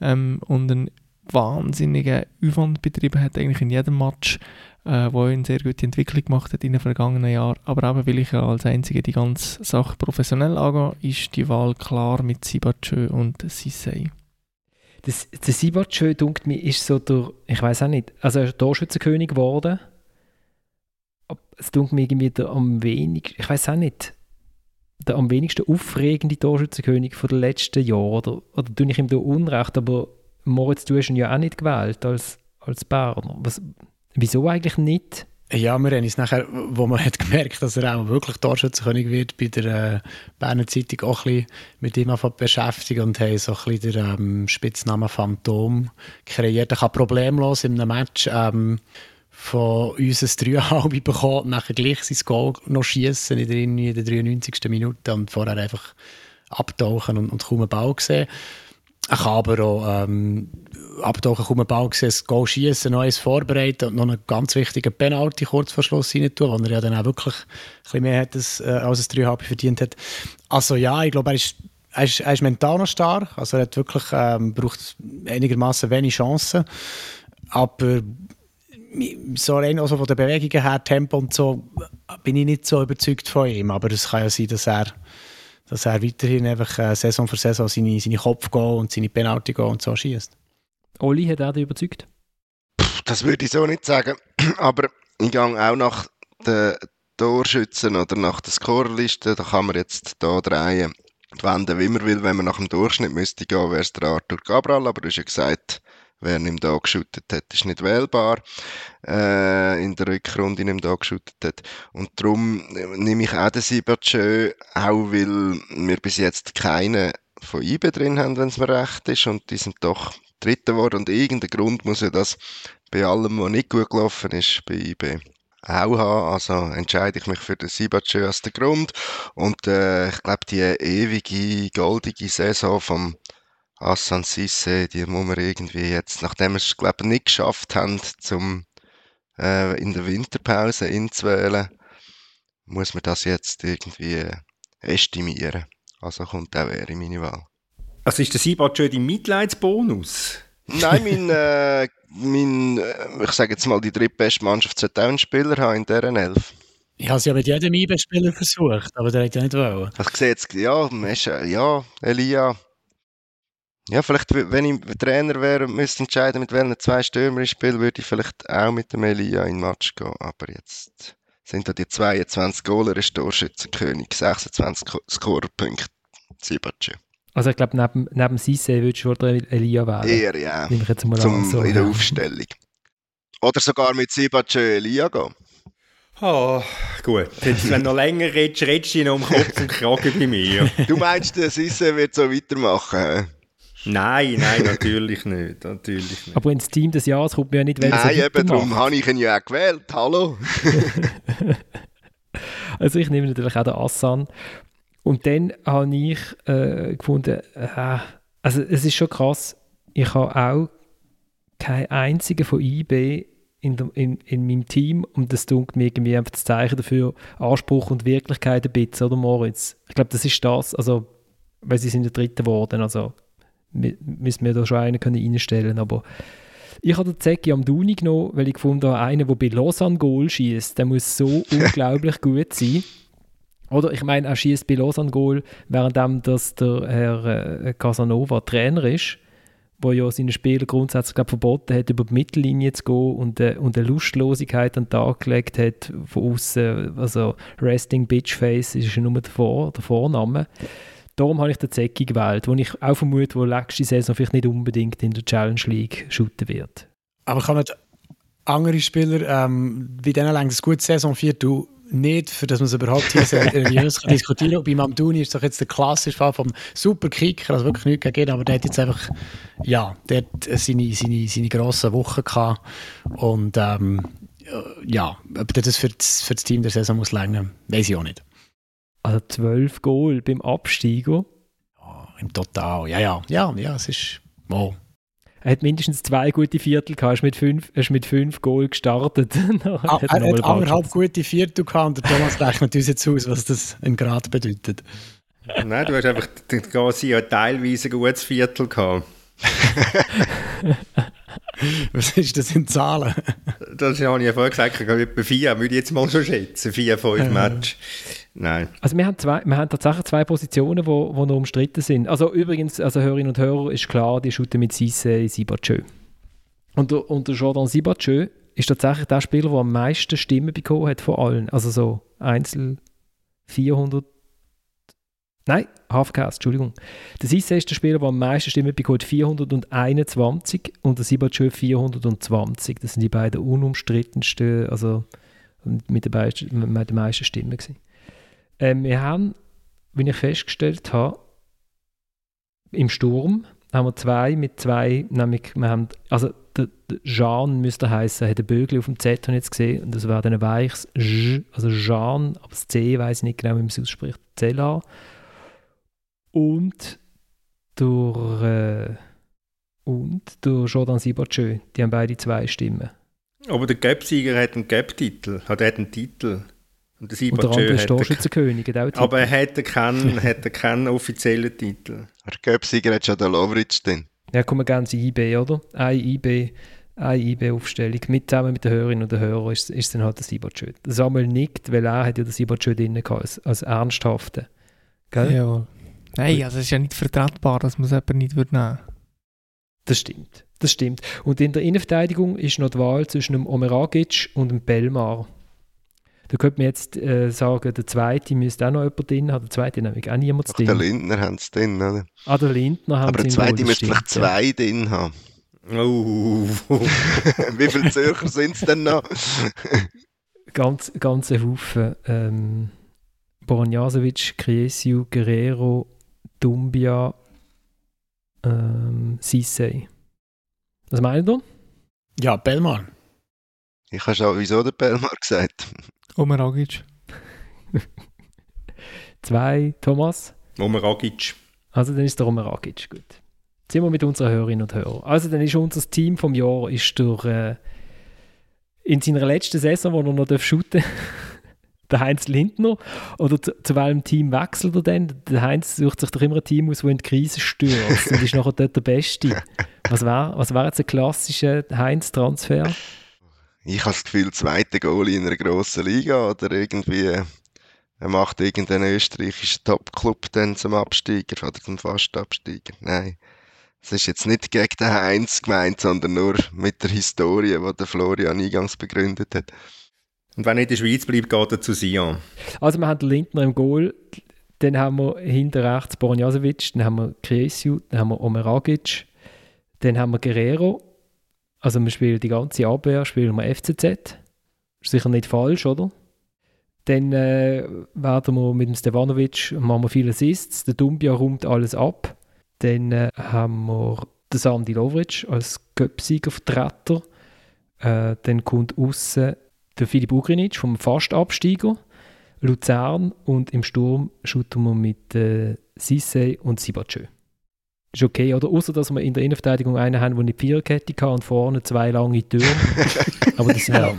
ähm, und einen wahnsinnigen Aufwand betrieben hat, eigentlich in jedem Match äh, wo eine sehr gute Entwicklung gemacht hat in den vergangenen Jahren. Aber eben, weil ich ja als Einzige die ganze Sache professionell angehe, ist die Wahl klar mit Sibachö und Sissei. Das, der Sibachö, denkt mir, ist so der, ich weiß auch nicht, also er ist Torschützenkönig geworden. Es denkt mir irgendwie der am wenigsten, ich weiß auch nicht, der am wenigsten aufregende Torschützenkönig von den letzten Jahren. Oder, oder tue ich ihm da Unrecht, aber Moritz, du hast ihn ja auch nicht gewählt als, als Berner. Was, wieso eigentlich nicht? Ja, wir haben uns nachher, wo man hat gemerkt, dass er auch wirklich Torschützenkönig wird, bei der äh, Berner Zeitung auch ein mit ihm beschäftigt und haben so ein bisschen den ähm, Spitznamen Phantom kreiert. Er kann problemlos in einem Match ähm, von uns ein 3,5 bekommen und nachher gleich sein Goal noch schießen in der 93. Minute und vorher einfach abtauchen und, und kaum einen Ball sehen. Ich kann aber auch ähm, abtauchen, einen Ball sehen, das Goal schießen, noch eins vorbereiten und noch einen ganz wichtigen Penalty kurz vor Schluss rein tun, wo er ja dann auch wirklich ein mehr hat, als, äh, ein 3,5 verdient hat. Also ja, ich glaube, er ist er ist, er ist mental noch stark, also er hat wirklich, ähm, braucht einigermaßen wenig Chancen, aber so rein also von den Bewegungen her, Tempo und so, bin ich nicht so überzeugt von ihm, aber es kann ja sein, dass er dass er weiterhin einfach äh, Saison für Saison seine, seine Kopf und seine Penalty und so schießt. Oli hat er dich überzeugt? Das würde ich so nicht sagen, aber ich gehe auch nach den Torschützen oder nach der Scorerliste, da kann man jetzt da drehen, wenden, wie man will. Wenn man nach dem Durchschnitt müsste gehen, wäre es der Arthur Cabral, aber du hast ja gesagt, wer ihm da geschüttet hat, ist nicht wählbar. Äh, in der Rückrunde ihm da geschüttet hat. Und darum nehme ich auch den Sibachö, auch weil wir bis jetzt keine von IBE drin haben, wenn es mir recht ist. Und die sind doch Dritter geworden. Und irgendein Grund muss ja das bei allem, was nicht gut gelaufen ist, bei IBE auch haben. Also entscheide ich mich für den Sibachö als den Grund. Und äh, ich glaube, die ewige, goldige Saison vom Hassan Sisse, die muss man irgendwie jetzt, nachdem wir es, glaube ich, nicht geschafft haben, zum, äh, in der Winterpause inzuwählen, muss man das jetzt irgendwie äh, estimieren. Also kommt auch er in meine Wahl. Also ist der Sibat schon dein Mitleidsbonus? Nein, mein, äh, mein äh, ich sage jetzt mal, die drittbeste Mannschaft sollte auch einen Spieler haben in deren Elf. Ich habe es ja mit jedem IB-Spieler versucht, aber der hat ja nicht wollen. Ich sehe jetzt, ja, ja, Elia, ja, vielleicht, wenn ich Trainer wäre und müsste entscheiden, mit welchen zwei Stürmer ich spiele, würde ich vielleicht auch mit dem Elia in den Match gehen. Aber jetzt sind da die 22 Goaler, ist Torschützenkönig, 26 Scorerpunkte, Sibatschö. Also ich glaube, neben, neben Sisse würdest du den Elia wählen. Eher, ja. Nehme ich jetzt mal Zum, an, so, in der ja. Aufstellung. Oder sogar mit Sibatschö Elia gehen. Ah, gut. Jetzt, wenn du noch länger redest, redest du noch um Kopf und Kragen bei mir. Du meinst, der Sisse wird so weitermachen? hä? Nein, nein, natürlich nicht. Natürlich nicht. Aber ins Team des Jahres kommt mir ja nicht, das Nein, so eben darum habe ich ihn ja auch gewählt. Hallo? Also ich nehme natürlich auch den Assan. Und dann habe ich äh, gefunden, äh, also es ist schon krass, ich habe auch keinen einzigen von IB in, der, in, in meinem Team und das tut mir irgendwie einfach das Zeichen dafür, Anspruch und Wirklichkeit ein bisschen, oder Moritz? Ich glaube, das ist das, also, weil sie sind der Dritte geworden, also müssen wir da schon einen können reinstellen, aber ich habe den Zeki am Duni genommen, weil ich gefunden habe, einer, der bei Lausanne Goal schießt, der muss so unglaublich gut sein. Oder ich meine, er schießt bei Lausanne Goal, währenddem dass der Herr äh, Casanova Trainer ist, wo ja seinen Spielern grundsätzlich glaub, verboten hat, über die Mittellinie zu gehen und, äh, und eine Lustlosigkeit an den Tag gelegt hat von außen. Also Resting Bitch Face ist ja nur der, Vor der Vorname. Darum habe ich den Zecki gewählt, wo ich auch vermute, wo nächste Saison vielleicht nicht unbedingt in der Challenge League shooten wird. Aber kann nicht andere Spieler, ähm, wie denen längst eine gute Saison vier, du nicht, für dass man es überhaupt hier seriös kann diskutieren kann. Bei Mamdouni ist doch jetzt der klassische Fall vom Superkicker, also wirklich nichts gegen, aber der hat jetzt einfach, ja, der hat seine, seine, seine grossen Wochen gehabt und ähm, ja, ob der das für das, für das Team der Saison muss länger, weiß ich auch nicht. Also 12 Goal beim Absteiger. Ja, Im Total, ja, ja, ja, ja, es ist, wow. Er hat mindestens zwei gute Viertel gehabt. Er ist mit fünf, er ist mit fünf Goal gestartet. Ah, hat er er hat anderthalb gute Viertel gehabt und der Thomas rechnet uns jetzt aus, was das in Grad bedeutet. Nein, du hast einfach den Garcia teilweise ein gutes Viertel gehabt. Was ist das in Zahlen? Das habe ich ja vorher gesagt, ich habe etwa vier, würde ich jetzt mal schon schätzen. Vier, fünf Match. Nein. Also wir haben, zwei, wir haben tatsächlich zwei Positionen, die wo, wo noch umstritten sind. Also übrigens, also Hörerinnen und Hörer, ist klar, die shooten mit Sisse Sibatschö. Und, und der Jordan Sibatschö ist tatsächlich der Spieler, der am meisten Stimmen bekommen hat von allen. Also so Einzel 400 Nein, Hafcast, Entschuldigung. Der Sisse ist der Spieler, der am meisten Stimmen bekommt, 421 und der Sibachö 420. Das sind die beiden unumstrittensten, also mit den, meisten, mit den meisten Stimmen gewesen. Ähm, wir haben, wie ich festgestellt habe, im Sturm haben wir zwei mit zwei, nämlich wir haben, also der, der Jean müsste heißen, hat einen Bögel auf dem Z jetzt gesehen und das war dann ein weiches J, also Jean, aber das C weiß ich nicht genau, wie man es ausspricht, Zella. Und durch äh, und durch Jordan Sibachö, die haben beide zwei Stimmen. Aber der Gap-Sieger hat einen Gap-Titel, hat einen Titel. Und der der andere ist Torschützenkönig. Aber er hat keinen, keinen offiziellen Titel. Der Göpsiger hat schon den Lovric drin. Ja, kommen ganz IB, oder? Eine IB, eine IB-Aufstellung. Mit, zusammen mit den Hörerinnen und den Hörern ist, ist dann halt der Sibachö. Samuel nickt, weil er hat ja den Sibachö drin gehabt, als, als ernsthaften. Gell? Ja. Nein, also es ist ja nicht vertretbar, dass man es eben nicht nehmen würde. Das stimmt. Das stimmt. Und in der Innenverteidigung ist noch die Wahl zwischen dem Omeragic und dem Belmar. Da könnte man jetzt äh, sagen, der zweite müsste auch noch jemand drin haben. Der zweite nämlich auch niemand drin. Der Lindner haben es drin, oder? Ah, der Lindner haben Aber der zweite müsste vielleicht zwei ja. drin haben. Oh. Wie viele Zürcher sind es denn noch? ganz, ganz ein Haufen. Ähm, Boranjasovic, Kriesiu, Guerrero, Dumbia, ähm, Sissei. Was meint ihr? Ja, Bellmar. Ich habe schon wieso der Bellmar gesagt. Omeragic. Zwei, Thomas. Omeragic. Also dann ist der Omeragic, gut. Jetzt sind wir mit unseren Hörerinnen und Hörern. Also dann ist unser Team vom Jahr ist durch, äh, in seiner letzten Saison, wo er noch shooten der Heinz Lindner. Oder zu, zu welchem Team wechselt er denn? Der Heinz sucht sich doch immer ein Team aus, das in die Krise stürzt und ist nachher dort der Beste. Was war, was war jetzt ein klassischer Heinz-Transfer? Ich habe das Gefühl, zweite Goalie in einer grossen Liga oder irgendwie er macht irgendeinen österreichischen Top-Club dann zum Absteiger oder zum Fastabsteiger. Nein, es ist jetzt nicht gegen den Heinz gemeint, sondern nur mit der Historie, die der Florian eingangs begründet hat. Und wenn er in der Schweiz bleibt, geht er zu Sion. Also wir haben den Lindner im Goal, dann haben wir hinter rechts Bornjasevic, dann haben wir Kresiu, dann haben wir Omeragic, dann haben wir Guerrero, also wir spielen die ganze Abwehr, spielen wir FCZ. Ist sicher nicht falsch, oder? Dann äh, werden wir mit dem Stevanovic, machen wir viele Assists, der Dumbia räumt alles ab. Dann äh, haben wir den Sandy Lovric als Göpsieger-Vertreter. Äh, dann kommt außen der Filip Ugrinic vom Fastabsteiger. Luzern und im Sturm shooten wir mit äh, Sissé und Sibachö ist okay, oder? Außer dass wir in der Innenverteidigung einen haben, der eine Viererkette kann und vorne zwei lange Türen. aber das ja.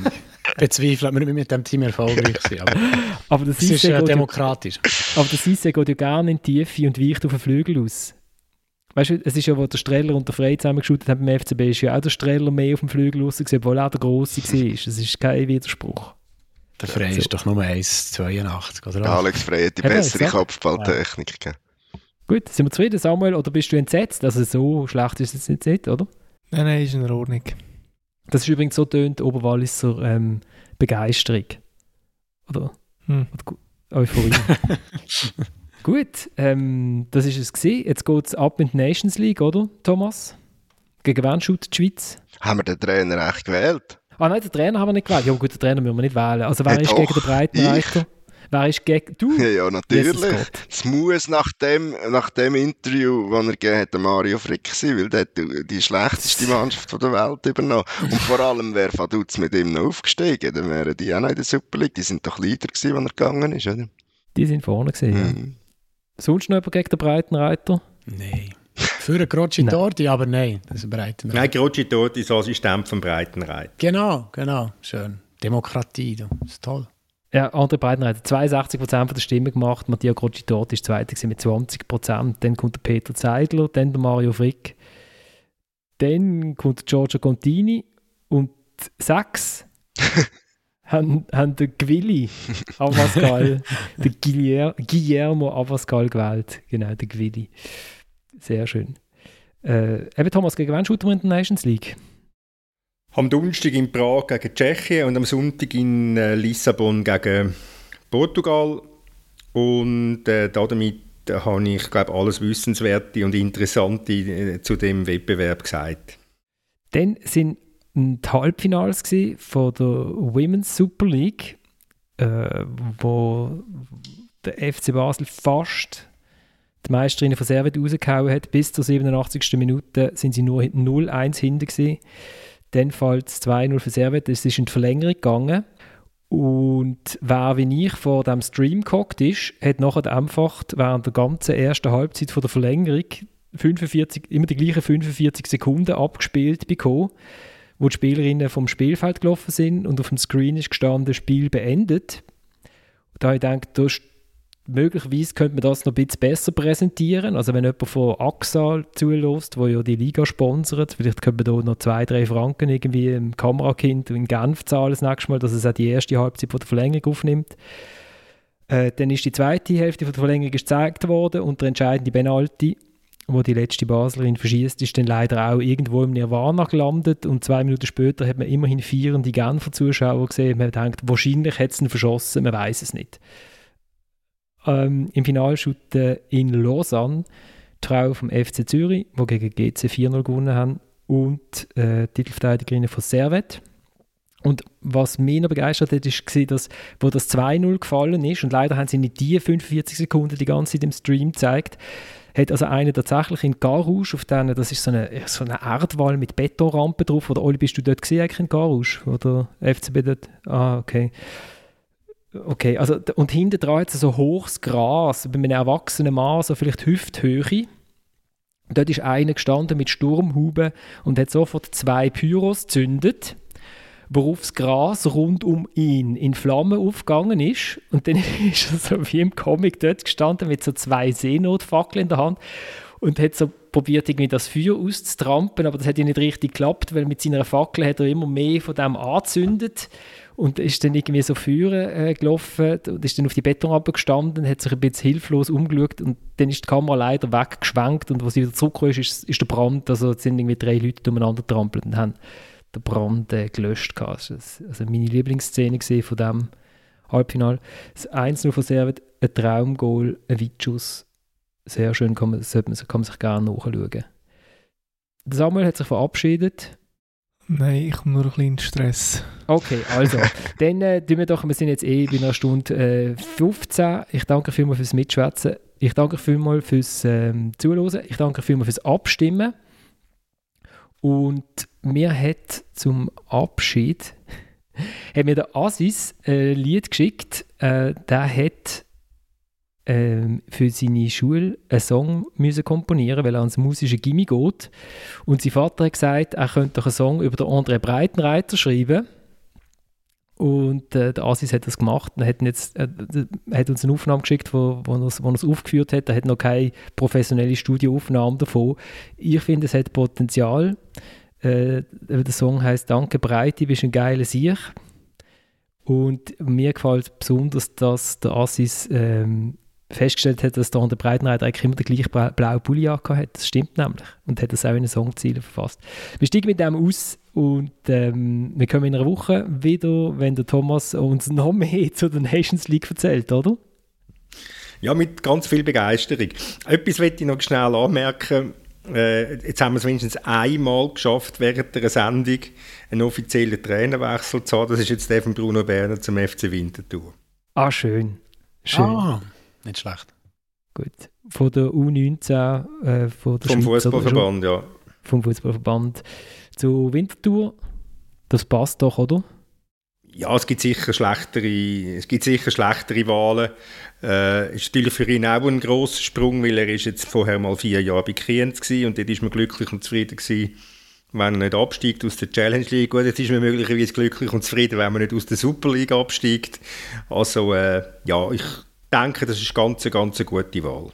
bezweifelt wir nicht mit dem Team erfolgreich sein. Aber, aber das ist ja demokratisch. aber der Sisse geht ja gerne in die Tiefe und weicht auf den Flügel aus. Weißt du, es ist ja, wo der Streller und der Frey zusammengeschaut haben beim FCB, ist ja auch der Streller mehr auf dem Flügel raus, obwohl auch der Grosse war. Das ist kein Widerspruch. Der Frey so. ist doch nur 1,82, oder? Der Alex Frey hat die bessere Kopfballtechnik. Ja. Gut, sind wir zufrieden, Samuel, oder bist du entsetzt? Also so schlecht ist es jetzt nicht, oder? Nein, nein, ist in Ordnung. Das ist übrigens so tönt Oberwalliser ähm, Begeisterung. Oder? Hm. oder Euphorie. Gut, ähm, das ist es gesehen. Jetzt geht es ab in die Nations League, oder, Thomas? Gegen wen schaut die Schweiz? Haben wir den Trainer echt gewählt? Ah nein, den Trainer haben wir nicht gewählt. Ja gut, den Trainer müssen wir nicht wählen. Also wer hey, ist doch, gegen den Breitenreiter? Wer ist gegen du? Ja, ja natürlich. Es muss nach dem, nach dem Interview, das er gegeben hat, Mario Frick sein, weil der hat die schlechteste Mannschaft der Welt übernommen. Und vor allem, wer Vaduz mit ihm noch aufgestiegen, dann wären die auch noch in der Super League. Die sind doch Leader gewesen, als er gegangen ist, oder? Die sind vorne gewesen, mhm. ja. Sonst noch jemand gegen den Breitenreiter? Nein. Für einen Grocci Torti, aber nein, das ist Breitenreiter. Nein, Grocci Torti ist Assistent vom Breitenreiter. Genau, genau, schön. Demokratie, das ist toll. Ja, andere Breitenreiter. 62% der Stimmen gemacht. Mattia Grocci-Dort ist Zweiter mit 20%. Dann kommt der Peter Zeidler, dann der Mario Frick. Dann kommt Giorgio Contini. Und sechs haben, haben den Gwilli Abascal, den Guillermo Abascal gewählt. Genau, der Gwilli. Sehr schön. Äh, eben Thomas, gegen wen shooten wir in der Nations League? Am Donnerstag in Prag gegen Tschechien und am Sonntag in äh, Lissabon gegen Portugal. Und äh, damit da habe ich, glaube alles Wissenswerte und Interessante äh, zu dem Wettbewerb gesagt. Dann sind die Halbfinals von der Women's Super League, äh, wo der FC Basel fast die Meisterinnen von Servet rausgehauen hat. Bis zur 87. Minute sind sie nur 0-1 hinten gewesen. Dann fällt es 2-0 für Servet. Es ist in die Verlängerung gegangen. Und wer wie ich vor dem Stream gehockt ist, hat nachher einfach während der ganzen ersten Halbzeit von der Verlängerung 45, immer die gleichen 45 Sekunden abgespielt bekommen, wo die Spielerinnen vom Spielfeld gelaufen sind und auf dem Screen ist gestanden, Spiel beendet. Da habe ich gedacht, da möglicherweise könnte man das noch ein bisschen besser präsentieren. Also wenn jemand von AXA zulässt, wo ja die Liga sponsert, vielleicht könnte man da noch zwei, drei Franken irgendwie im Kamerakind in Genf zahlen das nächste Mal, dass es auch die erste Halbzeit von der Verlängerung aufnimmt. Äh, dann ist die zweite Hälfte von der Verlängerung gezeigt worden und der entscheidende Penalty, wo die letzte Baslerin verschießt, ist dann leider auch irgendwo im Nirvana gelandet und zwei Minuten später hat man immerhin vierende Genfer Zuschauer gesehen. Man denkt, wahrscheinlich hat es ihn verschossen, man weiß es nicht ähm, im Finalschutten in Lausanne Frau vom FC Zürich, die gegen GC 4-0 gewonnen haben, und äh, Titelverteidigerinnen von Servet. Und was mich noch begeistert hat, ist, gewesen, dass, wo das 2-0 gefallen ist, und leider haben sie nicht die 45 Sekunden die ganze Zeit im Stream gezeigt, hat also einer tatsächlich in Garrouge auf denen, das ist so eine, so eine Erdwall mit Betonrampe drauf, oder Oli, bist du dort gesehen in Garrouge, oder FCB dort? Ah, okay. Okay, also und hinten dran jetzt so hohes Gras, bei einem erwachsenen Mann, so vielleicht Hüfthöhe. Dort ist einer gestanden mit Sturmhuben und hat sofort zwei Pyros gezündet, worauf das Gras rund um ihn in Flammen aufgegangen ist. Und dann ist er so wie im Comic dort gestanden mit so zwei Seenotfackeln in der Hand und hat so probiert, irgendwie das Feuer auszutrampen, aber das hat ja nicht richtig geklappt, weil mit seiner Fackel hat er immer mehr von dem angezündet und ist dann irgendwie so führen äh, gelaufen und ist dann auf die Betonrampe gestanden, hat sich ein bisschen hilflos umgeschaut und dann ist die Kamera leider weggeschwenkt und als sie wieder zurückgekommen ist, ist, ist der Brand, also sind irgendwie drei Leute umeinander trampelt und haben den Brand äh, gelöscht. Das also meine Lieblingsszene von dem Halbfinale. Das 1-0 von Servet, ein Traumgoal, ein Weitschuss, sehr schön, kann man, man, kann man sich gerne nachschauen. Samuel hat sich verabschiedet Nein, ich habe nur ein bisschen Stress. Okay, also, dann äh, tun wir doch, wir sind jetzt eh bei einer Stunde äh, 15. Ich danke vielmals fürs Mitschwätzen. Ich danke vielmals fürs ähm, Zuhören. Ich danke vielmals fürs Abstimmen. Und mir hat zum Abschied hat mir der Asis ein Lied geschickt. Äh, der hat ähm, für seine Schule einen Song müssen komponieren weil er ans musische Gimmi geht. Und sein Vater hat gesagt, er könnte doch einen Song über den André Breitenreiter schreiben. Und äh, der Asis hat das gemacht und hat, jetzt, äh, hat uns eine Aufnahme geschickt, wo, wo, er es aufgeführt hat. Er hat noch keine professionelle Studioaufnahme davon. Ich finde, es hat Potenzial. Äh, der Song heißt Danke Breite, bist ein geiler Sieg. Und mir gefällt besonders, dass der Assis ähm, festgestellt hat, dass der André Breitenreiter eigentlich immer den gleichen blauen Pulli hat. Das stimmt nämlich. Und hat das auch in den Songzielen verfasst. Wir steigen mit dem aus und ähm, wir kommen in einer Woche wieder, wenn der Thomas uns noch mehr zu der Nations League erzählt, oder? Ja, mit ganz viel Begeisterung. Etwas möchte ich noch schnell anmerken. Äh, jetzt haben wir es wenigstens einmal geschafft, während der Sendung einen offiziellen Trainerwechsel zu haben. Das ist jetzt der von Bruno Berner zum FC Winterthur. Ah, schön. Schön. Ah. Nicht schlecht. Gut. Von der U19, äh, von der Vom Fußballverband, ja. Vom Fußballverband zu Winterthur. Das passt doch, oder? Ja, es gibt sicher schlechtere, es gibt sicher schlechtere Wahlen. Äh, ist natürlich für ihn auch ein grosser Sprung, weil er ist jetzt vorher mal vier Jahre bei Kriens war und dort ist man glücklich und zufrieden gewesen, wenn er nicht absteigt aus der Challenge League. Gut, jetzt ist man möglicherweise glücklich und zufrieden, wenn man nicht aus der Super League absteigt. Also äh, ja, ich denke, das ist ganz, ganz eine gute Wahl.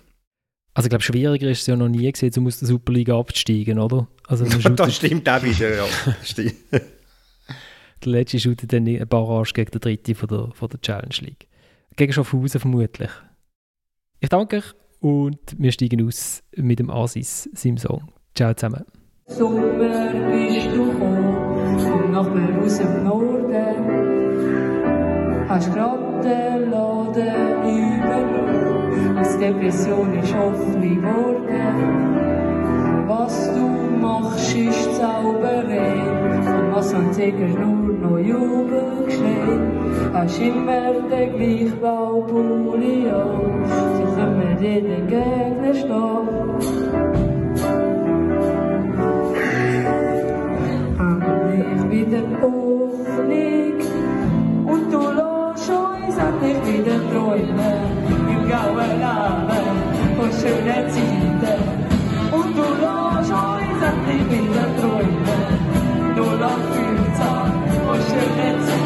Also ich glaube, schwieriger ist es ja noch nie gesehen, um aus der Superliga abzusteigen, oder? Also, das stimmt auch wieder, ja. der letzte shootet dann eine Barrage gegen den dritten von der, von der Challenge League. Gegen Schaffhausen vermutlich. Ich danke euch und wir steigen aus mit dem Asis, seinem Song. Ciao zusammen. Sommer bist du gekommen, Nachbar aus dem Norden, hast grad den Laden übernommen. aus Depression ist Hoffnung geworden. Was du machst, ist Zauberei, von was an Tiger nur noch Jubel geschreit. Hast immer den gleichen Baupulli an, so können wir dir den Gegner stehen. Wieder Hoffnung und du lässt uns endlich wieder träumen im grauen Leben von schönen Zeiten. Und du lässt uns endlich wieder träumen, nur noch 15 von schönen Zeiten.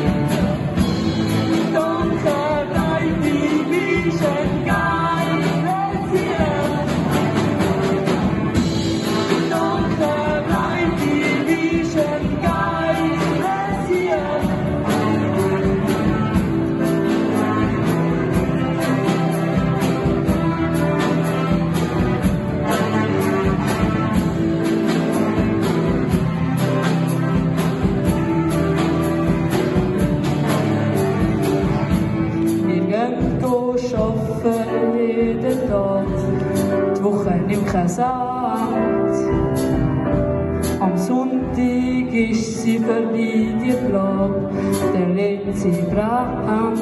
Sie brand.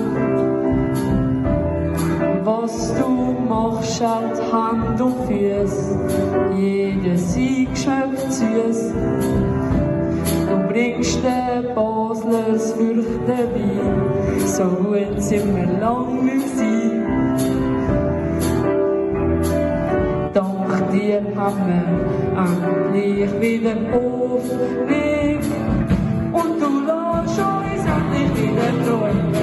Was du machst, hat Hand und Füße, jeder Sieg schmeckt süß. Du bringst den Baslers Fürchte bei, so gut sind wir lang nicht sein. Dank dir haben wir endlich wieder Hoffnung und du lässt uns endlich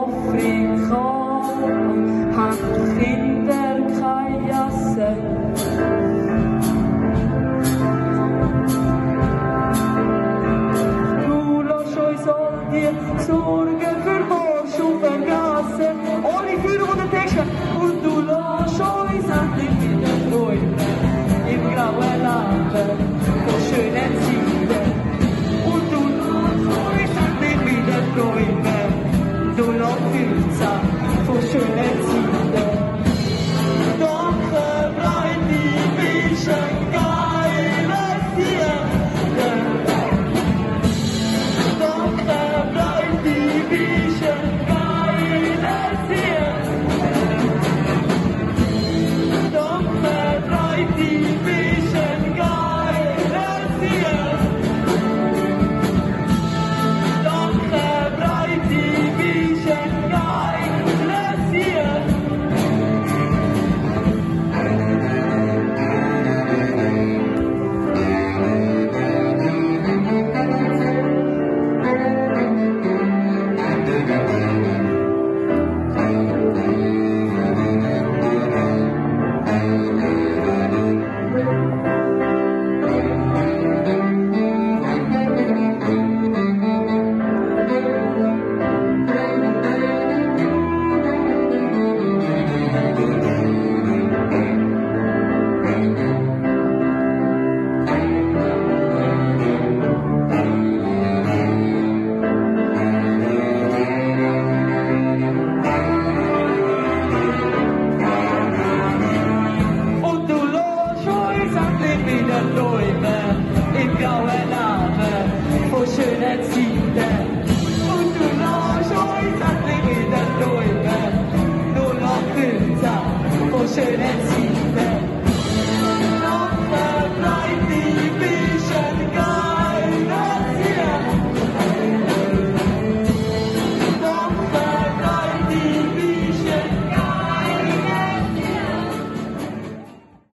In Afrika haben Kinder kein Essen. Du lässt uns all die Sorgen Thank you.